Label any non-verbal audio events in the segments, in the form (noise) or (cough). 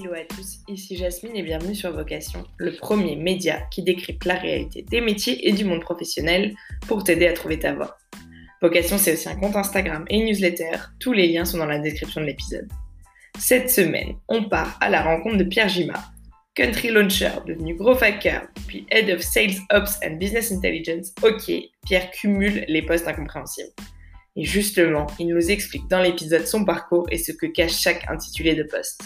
Hello à tous, ici Jasmine et bienvenue sur Vocation, le premier média qui décrypte la réalité des métiers et du monde professionnel pour t'aider à trouver ta voie. Vocation, c'est aussi un compte Instagram et une newsletter, tous les liens sont dans la description de l'épisode. Cette semaine, on part à la rencontre de Pierre Gima, country launcher, devenu gros hacker, puis Head of Sales Ops and Business Intelligence. Ok, Pierre cumule les postes incompréhensibles. Et justement, il nous explique dans l'épisode son parcours et ce que cache chaque intitulé de poste.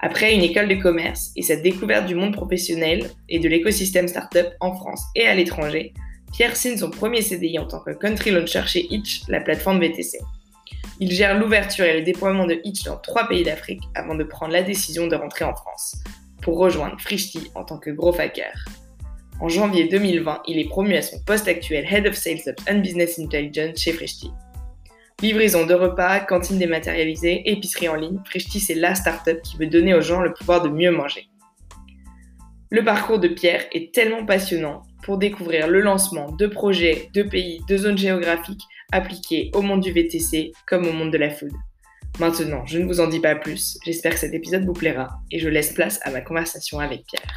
Après une école de commerce et sa découverte du monde professionnel et de l'écosystème startup en France et à l'étranger, Pierre signe son premier CDI en tant que country launcher chez Hitch, la plateforme VTC. Il gère l'ouverture et le déploiement de Hitch dans trois pays d'Afrique avant de prendre la décision de rentrer en France, pour rejoindre Frishti en tant que gros hacker. En janvier 2020, il est promu à son poste actuel Head of Sales and Business Intelligence chez Frishti. Livraison de repas, cantine dématérialisée, épicerie en ligne, Frishti c'est la startup qui veut donner aux gens le pouvoir de mieux manger. Le parcours de Pierre est tellement passionnant pour découvrir le lancement de projets, de pays, de zones géographiques appliqués au monde du VTC comme au monde de la food. Maintenant, je ne vous en dis pas plus, j'espère que cet épisode vous plaira et je laisse place à ma conversation avec Pierre.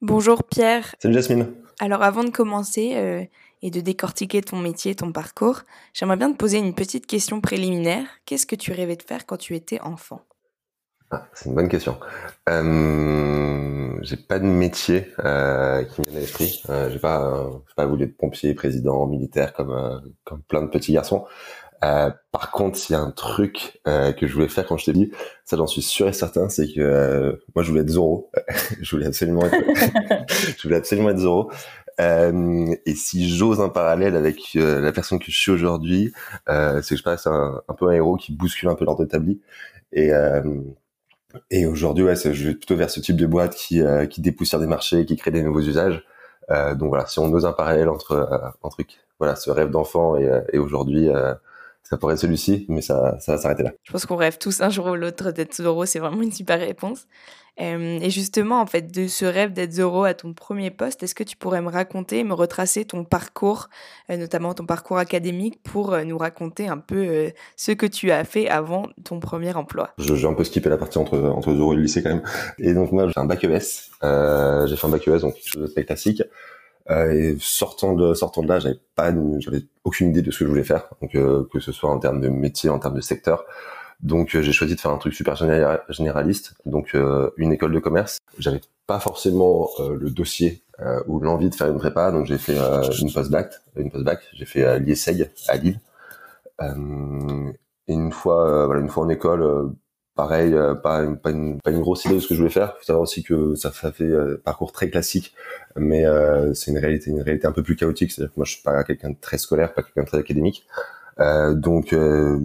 Bonjour Pierre. Salut Jasmine. Alors avant de commencer euh, et de décortiquer ton métier, ton parcours, j'aimerais bien te poser une petite question préliminaire. Qu'est-ce que tu rêvais de faire quand tu étais enfant? Ah, C'est une bonne question. Euh, j'ai pas de métier euh, qui me vient à l'esprit. J'ai pas, pas voulu être pompier, président, militaire comme plein de petits garçons. Euh, par contre, s'il y a un truc euh, que je voulais faire quand je t'ai dit, ça j'en suis sûr et certain, c'est que euh, moi je voulais être Zoro. (laughs) je voulais absolument être, (laughs) je voulais absolument être Zoro. et si j'ose un parallèle avec la personne que je suis aujourd'hui, c'est que je passe un, un, peu un héros qui bouscule un peu l'ordre établi. Et et aujourd'hui, ouais, je vais plutôt vers ce type de boîte qui qui dépoussière des marchés, qui crée des nouveaux usages. donc voilà, si on ose un parallèle entre un truc, voilà, ce rêve d'enfant et, et aujourd'hui ça pourrait être celui-ci, mais ça, ça va s'arrêter là. Je pense qu'on rêve tous un jour ou l'autre d'être Zoro, c'est vraiment une super réponse. Euh, et justement, en fait, de ce rêve d'être Zoro à ton premier poste, est-ce que tu pourrais me raconter, me retracer ton parcours, euh, notamment ton parcours académique, pour euh, nous raconter un peu ce que tu as fait avant ton premier emploi? J'ai un peu skippé la partie entre, entre Zoro et le lycée quand même. Et donc moi, j'ai un bac ES. j'ai fait un bac ES, donc quelque chose de très classique. Euh, et sortant de sortant de là, j'avais pas, j'avais aucune idée de ce que je voulais faire. Donc euh, que ce soit en termes de métier, en termes de secteur. Donc euh, j'ai choisi de faire un truc super généraliste, donc une école de commerce. J'avais pas forcément le dossier ou l'envie de faire une prépa, donc j'ai fait une post-bac, une post-bac. J'ai fait l'IESEG à Lille. et une fois, voilà, une fois en école, pareil, euh, pas, une, pas, une, pas, une, grosse idée de ce que je voulais faire. Faut savoir aussi que ça, ça fait euh, parcours très classique, mais euh, c'est une réalité, une réalité un peu plus chaotique. C'est-à-dire que moi, je suis pas quelqu'un de très scolaire, pas quelqu'un de très académique. Euh, donc, euh,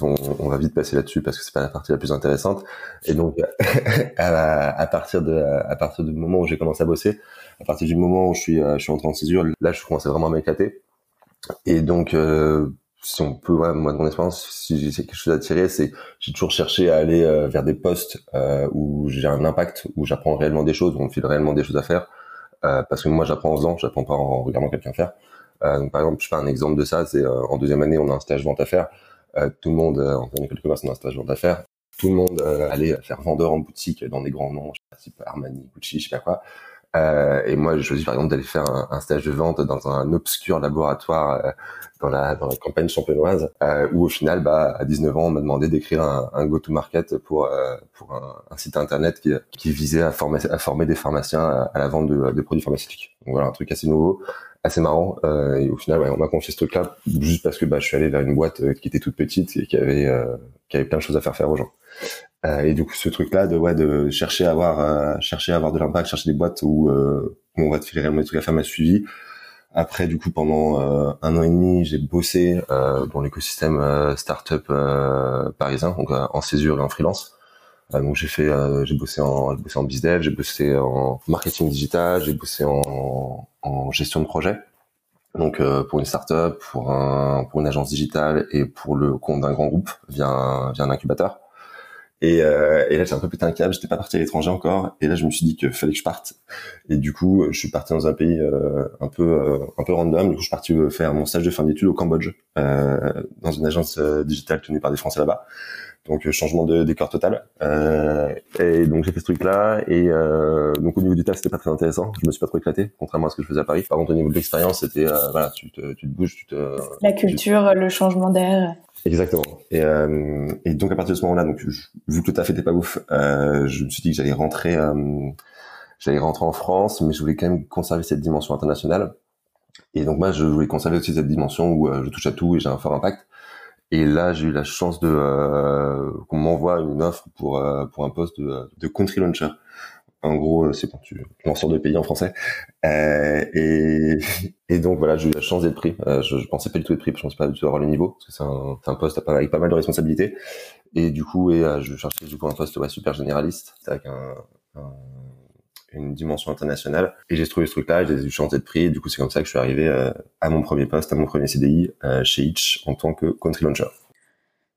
on, on, va vite passer là-dessus parce que c'est pas la partie la plus intéressante. Et donc, (laughs) à, partir de, à partir du moment où j'ai commencé à bosser, à partir du moment où je suis, je suis entré en césure, là, je commençais vraiment à m'éclater. Et donc, euh, si on peut, ouais, moi de mon expérience, si j'ai quelque chose à tirer, c'est j'ai toujours cherché à aller euh, vers des postes euh, où j'ai un impact, où j'apprends réellement des choses, où on me file réellement des choses à faire. Euh, parce que moi, j'apprends en faisant, j'apprends pas en regardant quelqu'un faire. Euh, donc, par exemple, je fais un exemple de ça, c'est en deuxième année, on a un stage vente à faire. tout le monde, en école de commerce, on a un stage vente à faire. Tout le monde allait faire vendeur en boutique dans des grands noms, je sais pas, Armani, Gucci, je sais pas quoi. Euh, et moi, j'ai choisi par exemple d'aller faire un, stage de vente dans un obscur laboratoire euh, dans la dans la campagne champenoise, euh, où au final, bah, à 19 ans, on m'a demandé d'écrire un, un go-to-market pour euh, pour un, site internet qui, qui visait à former à former des pharmaciens à, la vente de, de, produits pharmaceutiques. Donc voilà, un truc assez nouveau, assez marrant. Euh, et au final, ouais, on m'a confié ce truc-là juste parce que bah, je suis allé vers une boîte qui était toute petite et qui avait qui avait plein de choses à faire faire aux gens. Euh, et du coup, ce truc-là de ouais de chercher à avoir euh, chercher à avoir de l'impact, chercher des boîtes où, euh, on va te filer réellement des trucs à faire m'a suivi. Après, du coup, pendant un an et demi, j'ai bossé dans l'écosystème startup parisien, donc en césure et en freelance. donc j'ai fait, j'ai bossé en, j'ai bossé en bizdev, j'ai bossé en marketing digital, j'ai bossé en, en gestion de projet. Donc pour une startup, pour un, pour une agence digitale et pour le compte d'un grand groupe via via un incubateur. Et, euh, et là, j'ai un peu pété un câble. J'étais pas parti à l'étranger encore. Et là, je me suis dit qu'il fallait que je parte. Et du coup, je suis parti dans un pays euh, un peu euh, un peu random. Du coup, je suis parti faire mon stage de fin d'études au Cambodge, dans une agence digitale tenue par des Français là-bas. Donc changement de décor total. et donc j'ai fait ce truc-là. Et donc au niveau du taf, c'était pas très intéressant. Je me suis pas trop éclaté, contrairement à ce que je faisais à Paris. Par contre, au niveau de l'expérience, c'était voilà, tu te, tu te bouges, tu te. La culture, le changement d'air. Exactement. Et, euh, et, donc à partir de ce moment-là, donc vu que le taf était pas ouf, euh, je me suis dit que j'allais rentrer, euh, j'allais rentrer en France, mais je voulais quand même conserver cette dimension internationale. Et donc moi, je voulais conserver aussi cette dimension où euh, je touche à tout et j'ai un fort impact. Et là, j'ai eu la chance de euh, qu'on m'envoie une offre pour euh, pour un poste de, de country launcher en gros, euh, c'est quand tu, sors de pays en français. Euh, et, et donc voilà, j'ai eu la chance d'être pris. Euh, je, je pensais pas du tout être pris, je pensais pas du tout avoir le niveau, parce que c'est un, un poste avec pas mal de responsabilités. Et du coup, et euh, je cherchais du coup un poste ouais, super généraliste, avec un, un, une dimension internationale. Et j'ai trouvé ce truc-là, j'ai eu chance d'être pris. Et du coup, c'est comme ça que je suis arrivé euh, à mon premier poste, à mon premier CDI chez Itch en tant que country launcher.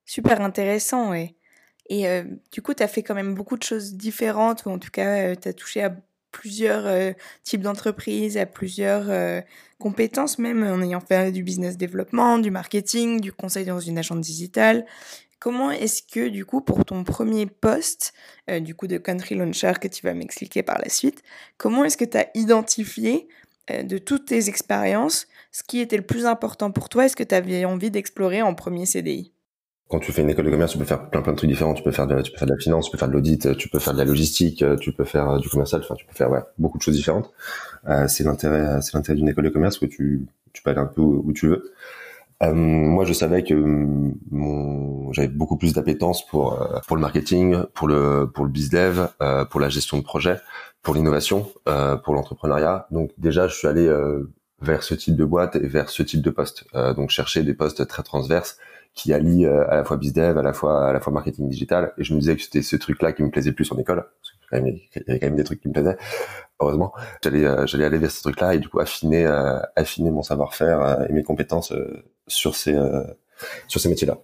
Super intéressant, ouais. Et euh, du coup, tu as fait quand même beaucoup de choses différentes, ou en tout cas, euh, tu as touché à plusieurs euh, types d'entreprises, à plusieurs compétences même, en ayant fait du business développement, du marketing, du conseil dans une agence digitale. Comment est-ce que, du coup, pour ton premier poste, du coup, de country launcher que tu vas m'expliquer par la suite, comment est-ce que tu as identifié de toutes tes expériences ce qui était le plus important pour toi Est-ce que tu avais envie d'explorer en premier CDI quand tu fais une école de commerce, tu peux faire plein plein de trucs différents. Tu peux faire de, tu peux faire de la finance, tu peux faire de l'audit, tu peux faire de la logistique, tu peux faire euh, du commercial. Enfin, tu peux faire beaucoup de choses différentes. Euh, c'est l'intérêt, c'est l'intérêt d'une école de commerce où tu peux aller un peu où, tu veux. Euh, moi, je savais que mon, j'avais beaucoup plus d'appétence pour euh, pour le marketing, pour le pour le bizdev, euh, pour la gestion de projet, pour l'innovation, euh, pour l'entrepreneuriat. Donc déjà, je suis allé vers ce type de boîte et vers ce type de poste. donc chercher des postes très transverses qui allie euh, à la fois bizdev, à la fois à la fois marketing digital. Et je me disais que c'était ce truc-là qui me plaisait plus en école. Qu'il y avait quand même des trucs qui me plaisaient. Heureusement, j'allais euh, j'allais aller vers ce truc-là et du coup affiner euh, affiner mon savoir-faire et mes compétences sur ces sur ces métiers-là.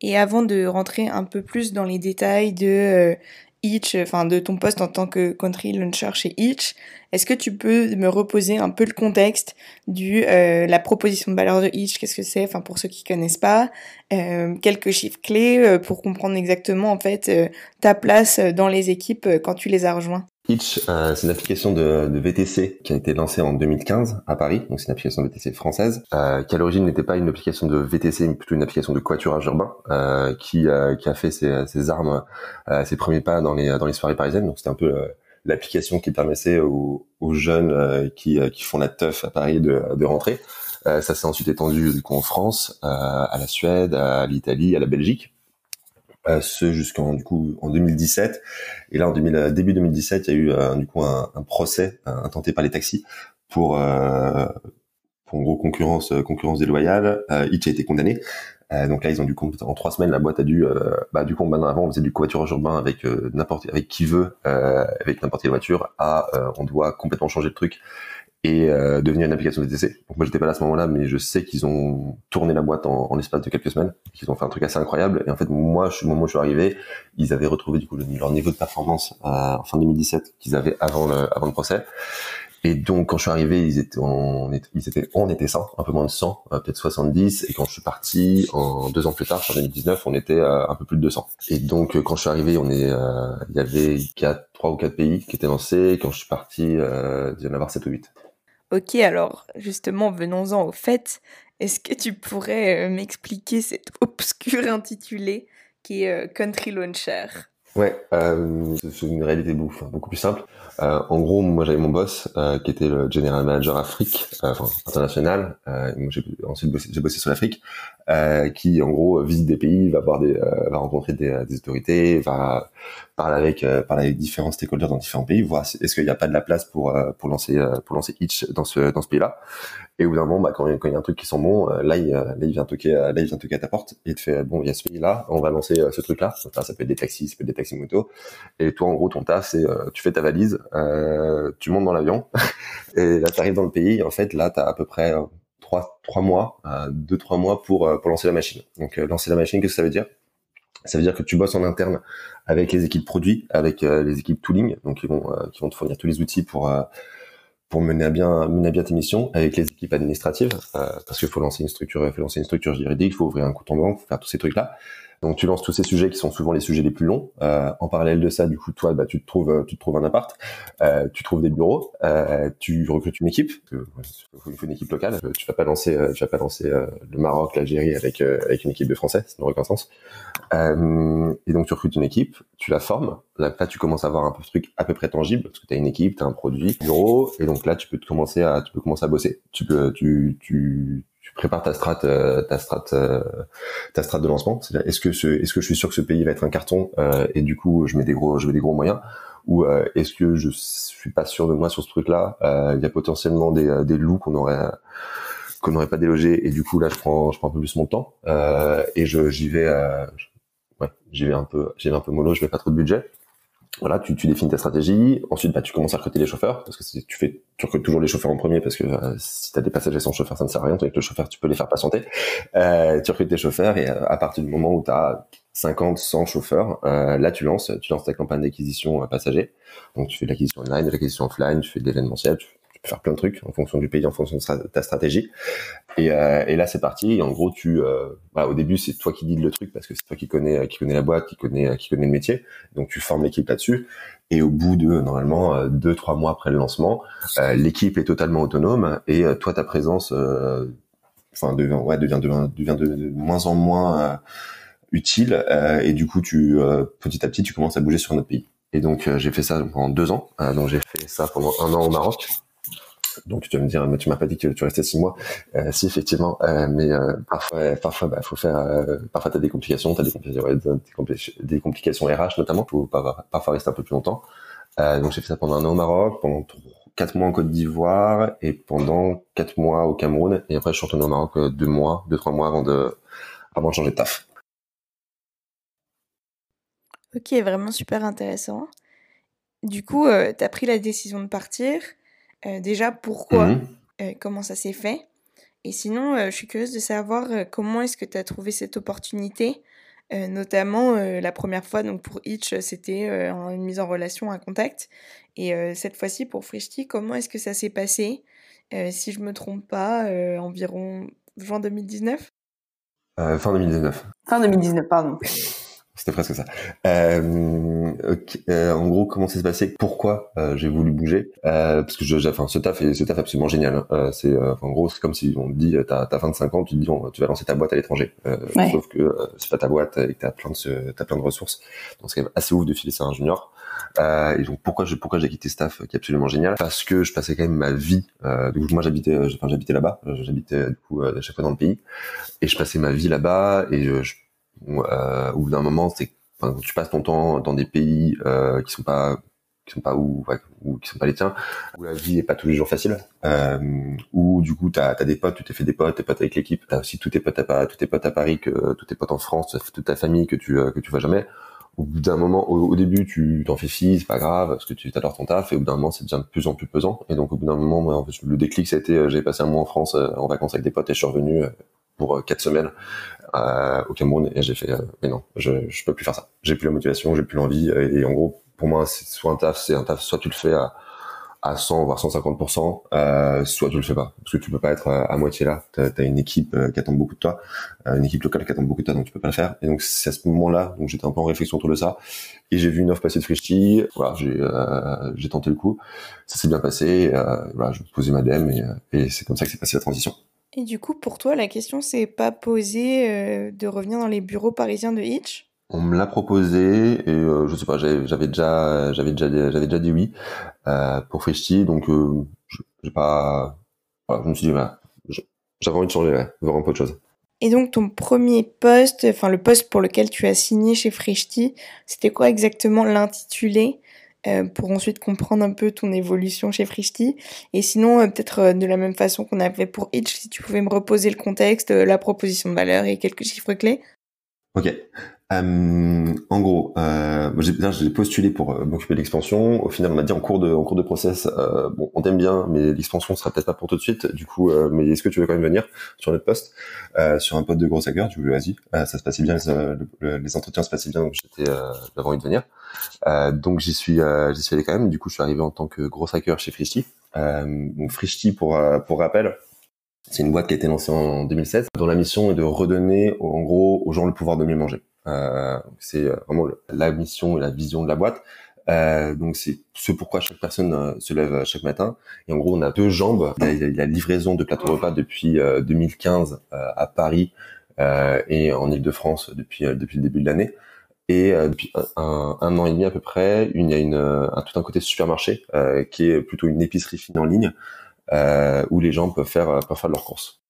Et avant de rentrer un peu plus dans les détails de Itch, enfin de ton poste en tant que country launcher chez Itch, est-ce que tu peux me reposer un peu le contexte du euh, la proposition de valeur de Itch, qu'est-ce que c'est, enfin pour ceux qui connaissent pas, euh, quelques chiffres clés euh, pour comprendre exactement en fait euh, ta place dans les équipes euh, quand tu les as rejoints. Itch, euh, c'est une application de, de, VTC qui a été lancée en 2015 à Paris. Donc c'est une application VTC française euh, qui à l'origine n'était pas une application de VTC, mais plutôt une application de coiturage urbain euh, qui, euh, qui a fait ses, ses armes, euh, ses premiers pas dans les dans les soirées parisiennes. Donc c'était un peu l'application qui permettait aux, aux jeunes qui, qui font la teuf à Paris de, de rentrer. ça s'est ensuite étendu du coup en France, à la Suède, à l'Italie, à la Belgique ce jusqu'en du coup en 2017 et là en 2000, début 2017 il y a eu euh, du coup un, procès intenté par les taxis pour euh, pour en gros concurrence concurrence déloyale. Euh, a été condamné. Euh, donc là ils ont coup en trois semaines la boîte a dû euh, bah du coup maintenant avant on faisait du covoiturage urbain avec n'importe avec qui veut avec n'importe quelle voiture. À on doit complètement changer le truc et euh, devenir une application VTC. Donc moi j'étais pas là à ce moment-là, mais je sais qu'ils ont tourné la boîte en, en l'espace de quelques semaines, qu'ils ont fait un truc assez incroyable. Et en fait moi, au moment où je suis arrivé, ils avaient retrouvé du coup leur niveau de performance euh, en fin 2017 qu'ils avaient avant le, avant le procès. Et donc quand je suis arrivé, ils étaient on était, ils étaient on était 100, un peu moins de 100, euh, peut-être 70. Et quand je suis parti en deux ans plus tard, en 2019, on était euh, un peu plus de 200. Et donc euh, quand je suis arrivé, on est il y avait quatre, trois ou quatre pays qui étaient lancés. Et quand je suis parti, il y en avoir 7 ou 8. Ok, alors justement, venons-en au fait. Est-ce que tu pourrais euh, m'expliquer cet (laughs) obscur intitulé qui est euh, Country Launcher? Ouais, euh, c'est une réalité beaucoup, beaucoup plus simple. Euh, en gros, moi j'avais mon boss euh, qui était le General Manager Afrique, euh, enfin international. j'ai ensuite bossé, j'ai bossé sur l'Afrique, qui en gros visite des pays, va voir des, va rencontrer des, des, autorités, va parler avec, parler avec différents stakeholders dans différents pays, voir est-ce qu'il n'y a pas de la place pour pour lancer pour lancer Itch dans ce dans ce pays-là. Et au bout d'un moment, bah, quand il y a un truc qui sent bon, euh, là, il, euh, là, il vient toquer, euh, là, il vient toquer à ta porte et te fait, bon, il y a ce pays-là, on va lancer ce truc-là. ça peut être des taxis, ça peut être des taxis moto. Et toi, en gros, ton tas, c'est, tu fais ta valise, euh, tu montes dans l'avion (laughs) et là, tu arrives dans le pays. Et en fait, là, tu as à peu près trois, trois mois, deux, trois mois pour, pour lancer la machine. Donc, lancer la machine, qu'est-ce que ça veut dire? Ça veut dire que tu bosses en interne avec les équipes produits, avec les équipes tooling, donc ils vont, qui vont te fournir tous les outils pour pour mener à bien mener à bien tes missions avec les équipes administratives parce qu'il faut lancer une structure il faut lancer une structure juridique il faut ouvrir un compte en banque faut faire tous ces trucs là donc tu lances tous ces sujets qui sont souvent les sujets les plus longs. Euh, en parallèle de ça, du coup, toi, bah, tu te trouves, euh, tu te trouves un appart, euh, tu trouves des bureaux, euh, tu recrutes une équipe. Faut une équipe locale. Tu vas pas lancer, euh, tu vas pas lancer le Maroc, l'Algérie avec avec une équipe de Français, ça n'aurait aucun sens. et donc tu recrutes une équipe, tu la formes. Là, tu commences à avoir un peu truc à peu près tangible parce que tu as une équipe, tu as un produit, bureau, et donc là, tu peux te commencer à, tu peux commencer à bosser. Tu peux, tu, tu prépare ta strat, euh, ta strat, euh, ta strat de lancement. C'est est-ce que ce, est-ce que je suis sûr que ce pays va être un carton euh, et du coup je mets des gros, je mets des gros moyens ou est-ce que je suis pas sûr de moi sur ce truc-là Il y a potentiellement des, des loups qu'on aurait qu'on n'aurait pas délogé et du coup là je prends je prends un peu plus mon temps et je j'y vais ouais, j'y vais un peu j'y vais un peu mollo je mets pas trop de budget voilà, tu, tu définis ta stratégie. Ensuite, bah, tu commences à recruter les chauffeurs parce que tu fais, tu recrutes toujours les chauffeurs en premier parce que euh, si tu as des passagers sans chauffeur, ça ne sert à rien. Avec le chauffeur, tu peux les faire patienter. Euh, tu recrutes tes chauffeurs et euh, à partir du moment où tu as 50, 100 chauffeurs, euh, là tu lances, tu lances ta campagne d'acquisition passager. Donc tu fais de l'acquisition online, de l'acquisition offline, tu fais de l'événementiel, tu faire plein de trucs en fonction du pays, en fonction de ta stratégie. Et, euh, et là, c'est parti. En gros, tu, euh, bah, au début, c'est toi qui dis le truc parce que c'est toi qui connais, qui connais la boîte, qui connais, qui connais le métier. Donc, tu formes l'équipe là-dessus. Et au bout de normalement euh, deux, trois mois après le lancement, euh, l'équipe est totalement autonome et euh, toi, ta présence, enfin, devient, devient, devient de, moins en moins utile. et du coup, tu, petit à petit, tu commences à bouger sur notre pays. Et donc, j'ai fait ça pendant deux ans. donc, j'ai fait ça pendant un an au Maroc. Donc tu vas me dire, mais tu m'as pas dit que tu restais six mois. Euh, si effectivement, euh, mais euh, parfois, parfois, bah, faut faire. Parfois, t'as des complications, t'as des complications, des, des, complications RH notamment. Faut pas, parfois rester un peu plus longtemps. Donc j'ai fait ça pendant un an au Maroc, pendant quatre mois en Côte d'Ivoire et pendant quatre mois au Cameroun. Et après, je suis retourné au Maroc deux mois, deux trois mois avant de avant de changer de taf. Ok, vraiment super intéressant. Du coup, tu as pris la décision de partir. Euh, déjà, pourquoi mmh. euh, Comment ça s'est fait? Et sinon, euh, je suis curieuse de savoir comment est-ce que tu as trouvé cette opportunité? Notamment la première fois donc pour Itch c'était une mise en relation un contact. Et cette fois-ci pour Frishti comment est-ce que ça s'est passé? Si je me trompe pas environ juin 2019 fin 2019 fin 2019 pardon (laughs) c'était presque ça. Euh, euh, en gros, comment ça s'est passé? Pourquoi euh, j'ai voulu bouger? Euh, Parce que je, enfin, ce taf est, ce taf est absolument génial. Hein. Euh, c'est, en gros, c'est comme si on te dit, t'as, as 25 ans, tu te dis, tu vas lancer ta boîte à l'étranger. Sauf que c'est pas ta boîte et que t'as plein de, t'as plein de ressources. Donc c'est quand même assez ouf de filer ça à un junior. et donc pourquoi je, pourquoi j'ai quitté ce taf qui est absolument génial? Parce que je passais quand même ma vie. donc moi j'habitais, enfin j'habitais là-bas. J'habitais du coup à chaque fois dans le pays et je passais ma vie là-bas et je euh, ou d'un moment c'est enfin, tu passes ton temps dans des pays euh, qui sont pas qui sont pas où, ou qui sont pas les tiens, où la vie est pas tous les jours facile, euh, où du coup t'as as des potes, tu t'es fait des potes, tes potes avec l'équipe, t'as aussi tous tes potes à tous tes potes à Paris, que tous tes potes en France, toute ta famille que tu euh, que tu vois jamais. Au bout d'un moment, au, début, tu t'en fais fi, c'est pas grave, parce que tu adores ton taf, et au bout d'un moment, c'est devient de plus en plus pesant. Et donc, au bout d'un moment, moi, le déclic, ça a été, euh, j'ai passé un mois en France, en vacances avec des potes, et je suis revenu pour quatre semaines euh, au Cameroun et j'ai fait euh, mais non je je peux plus faire ça. J'ai plus la motivation j'ai plus l'envie et, en gros pour moi c'est soit un taf c'est un taf soit tu le fais à à 100 voire 150% euh, soit tu le fais pas. Parce que tu peux pas être à, moitié là. Tu as, une équipe euh, qui attend beaucoup de toi une équipe locale qui attend beaucoup de toi donc tu peux pas le faire. Et donc c'est à ce moment-là donc j'étais un peu en réflexion autour de ça et j'ai vu une offre passer de Frishti voilà j'ai j'ai tenté le coup. Ça s'est bien passé voilà je posais ma DM et, et c'est comme ça que s'est passée la transition et du coup, pour toi, la question s'est pas posée euh, de revenir dans les bureaux parisiens de Hitch? On me l'a proposé et euh, je sais pas, j'avais déjà, j'avais déjà, j'avais déjà dit oui euh, pour Frishti, donc j'ai pas, voilà, je me suis dit voilà, j'avais envie de changer, ouais, voir un peu de choses. Et donc ton premier poste, enfin le poste pour lequel tu as signé chez Frishti, c'était quoi exactement l'intitulé? Euh, pour ensuite comprendre un peu ton évolution chez Frishti. Et sinon, euh, peut-être euh, de la même façon qu'on a fait pour Itch, si tu pouvais me reposer le contexte, la proposition de valeur et quelques chiffres clés. Ok. Euh, en gros, euh, j'ai postulé pour euh, m'occuper de l'expansion. Au final, on m'a dit en cours de en cours de process, euh, bon, on t'aime bien, mais l'expansion sera peut-être pas pour tout de suite. Du coup, euh, mais est-ce que tu veux quand même venir sur notre poste, sur un poste de gros hacker? Du coup, vas-y. ça se passait bien, les, les, entretiens se passaient bien, donc j'étais, j'avais envie de venir. donc j'y suis, j'y suis allé quand même. Du coup, je suis arrivé en tant que gros hacker chez Frishti. donc Frishti, pour pour rappel, c'est une boîte qui a été lancée en 2016, dont la mission est de redonner, en gros, aux gens le pouvoir de mieux manger. Euh, c'est euh, vraiment la mission et la vision de la boîte. Euh, donc c'est ce pourquoi chaque personne euh, se lève chaque matin. Et en gros, on a deux jambes. Il y a la livraison de plateaux repas depuis 2015 à Paris et en Ile-de-France depuis depuis le début de l'année. Et depuis un, un, an et demi à peu près, il y a une, un, tout un côté supermarché qui est plutôt une épicerie fine en ligne où les gens peuvent faire peuvent faire leurs courses.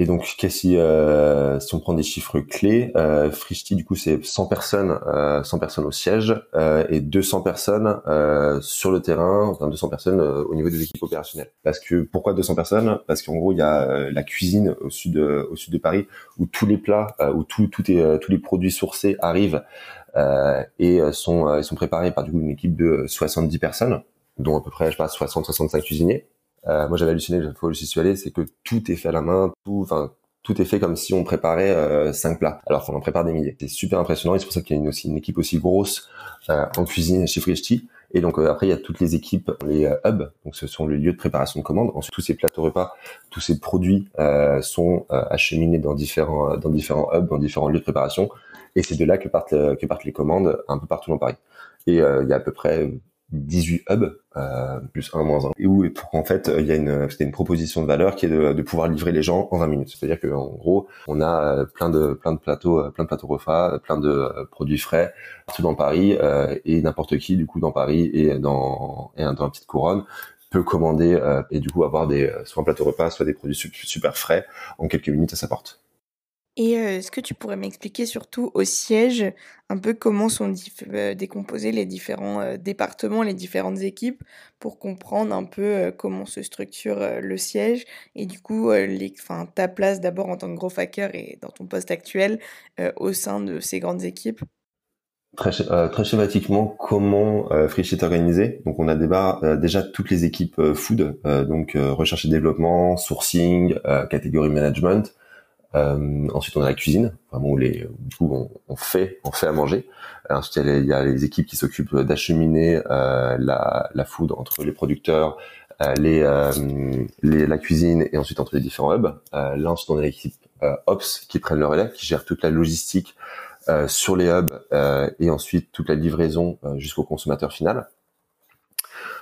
Et donc, si, euh, si on prend des chiffres clés, euh, Frishti, du coup, c'est 100 personnes, euh, 100 personnes au siège euh, et 200 personnes euh, sur le terrain, enfin 200 personnes euh, au niveau des équipes opérationnelles. Parce que pourquoi 200 personnes? Parce qu'en gros, il y a la cuisine au sud, au sud de Paris, où tous les plats, où tout, tout est, tous les produits sourcés arrivent et sont, sont préparés par du coup une équipe de 70 personnes, dont à peu près, je sais pas, 60-65 cuisiniers. Euh, moi, j'avais halluciné la fois où j'y suis allé, c'est que tout est fait à la main, tout, enfin, tout est fait comme si on préparait euh, cinq plats, alors qu'on en prépare des milliers. C'est super impressionnant et c'est pour ça qu'il y a une, aussi une équipe aussi grosse euh, en cuisine chez Frishti. Et donc euh, après, il y a toutes les équipes, les euh, hubs, donc ce sont les lieux de préparation de commandes. Ensuite, tous ces plateaux repas, tous ces produits sont acheminés dans différents, dans différents hubs, dans différents lieux de préparation. Et c'est de là que partent, que partent les commandes un peu partout dans Paris. Et il y a à peu près 18 hubs euh, plus 1 moins 1 et où qu'en fait il y a une c'était une proposition de valeur qui est de, de pouvoir livrer les gens en 20 minutes. C'est-à-dire que en gros on a euh, plein de plein de plateaux euh, plein de plateaux repas plein de euh, produits frais partout dans Paris euh, et n'importe qui du coup dans Paris et dans et dans la petite couronne peut commander et du coup avoir des soit un plateau repas soit des produits super frais en quelques minutes à sa porte et est-ce que tu pourrais m'expliquer surtout au siège un peu comment sont décomposés les différents départements, les différentes équipes, pour comprendre un peu comment se structure le siège? Et du coup les, ta place d'abord en tant que gros hacker et dans ton poste actuel au sein de ces grandes équipes? Très, schématiquement, comment euh, est organisé? Donc, on a déjà toutes les équipes food, donc recherche et développement, sourcing, catégorie management, euh, ensuite, on a la cuisine, vraiment où les, du coup, on, on, fait, on fait à manger. ensuite, il y, a les, y, a les, équipes qui s'occupent d'acheminer euh, la, la food entre les producteurs, euh, les, euh, les, la cuisine et ensuite entre les différents hubs. Euh, là, ensuite, on a l'équipe Ops qui prennent le relais, qui gère toute la logistique sur les hubs et ensuite toute la livraison jusqu'au consommateur final.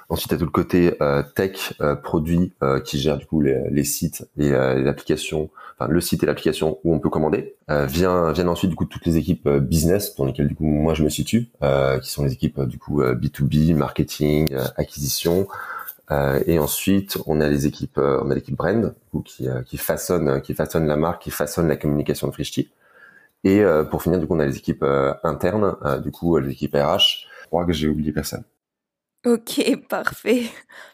Ensuite, il y a tout le côté euh, tech, euh, produit, euh, qui gère du coup les, les sites et l'application, enfin le site et l'application où on peut commander. vient, viennent ensuite du coup toutes les équipes business dans lesquelles du coup moi je me situe, qui sont les équipes du coup B2B, marketing, acquisition. et ensuite, on a les équipes, on a l'équipe brand qui, qui façonne, qui façonne la marque, qui façonne la communication de Frishti. Et pour finir, du coup, on a les équipes internes, du coup, les équipes RH. Je crois que j'ai oublié personne. Ok, (laughs) parfait.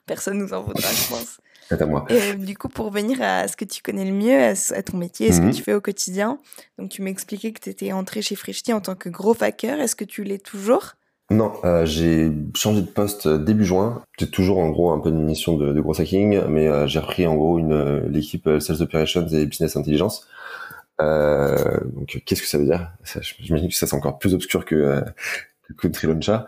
Personne nous en voudra, je pense. C'est à moi. Et du coup, pour venir à ce que tu connais le mieux, à, ton métier, à ce que mhm. tu fais au quotidien, donc tu m'expliquais que tu étais entré chez Frishti en tant que gros hacker. Est-ce que tu l'es toujours? Non, euh, j'ai changé de poste début juin. J'ai toujours en gros un peu une mission de, de gros hacking, mais euh, j'ai repris en gros une l'équipe Sales Operations et Business Intelligence. Euh, donc qu'est-ce que ça veut dire? J'imagine que ça c'est encore plus obscur que Country Launcher.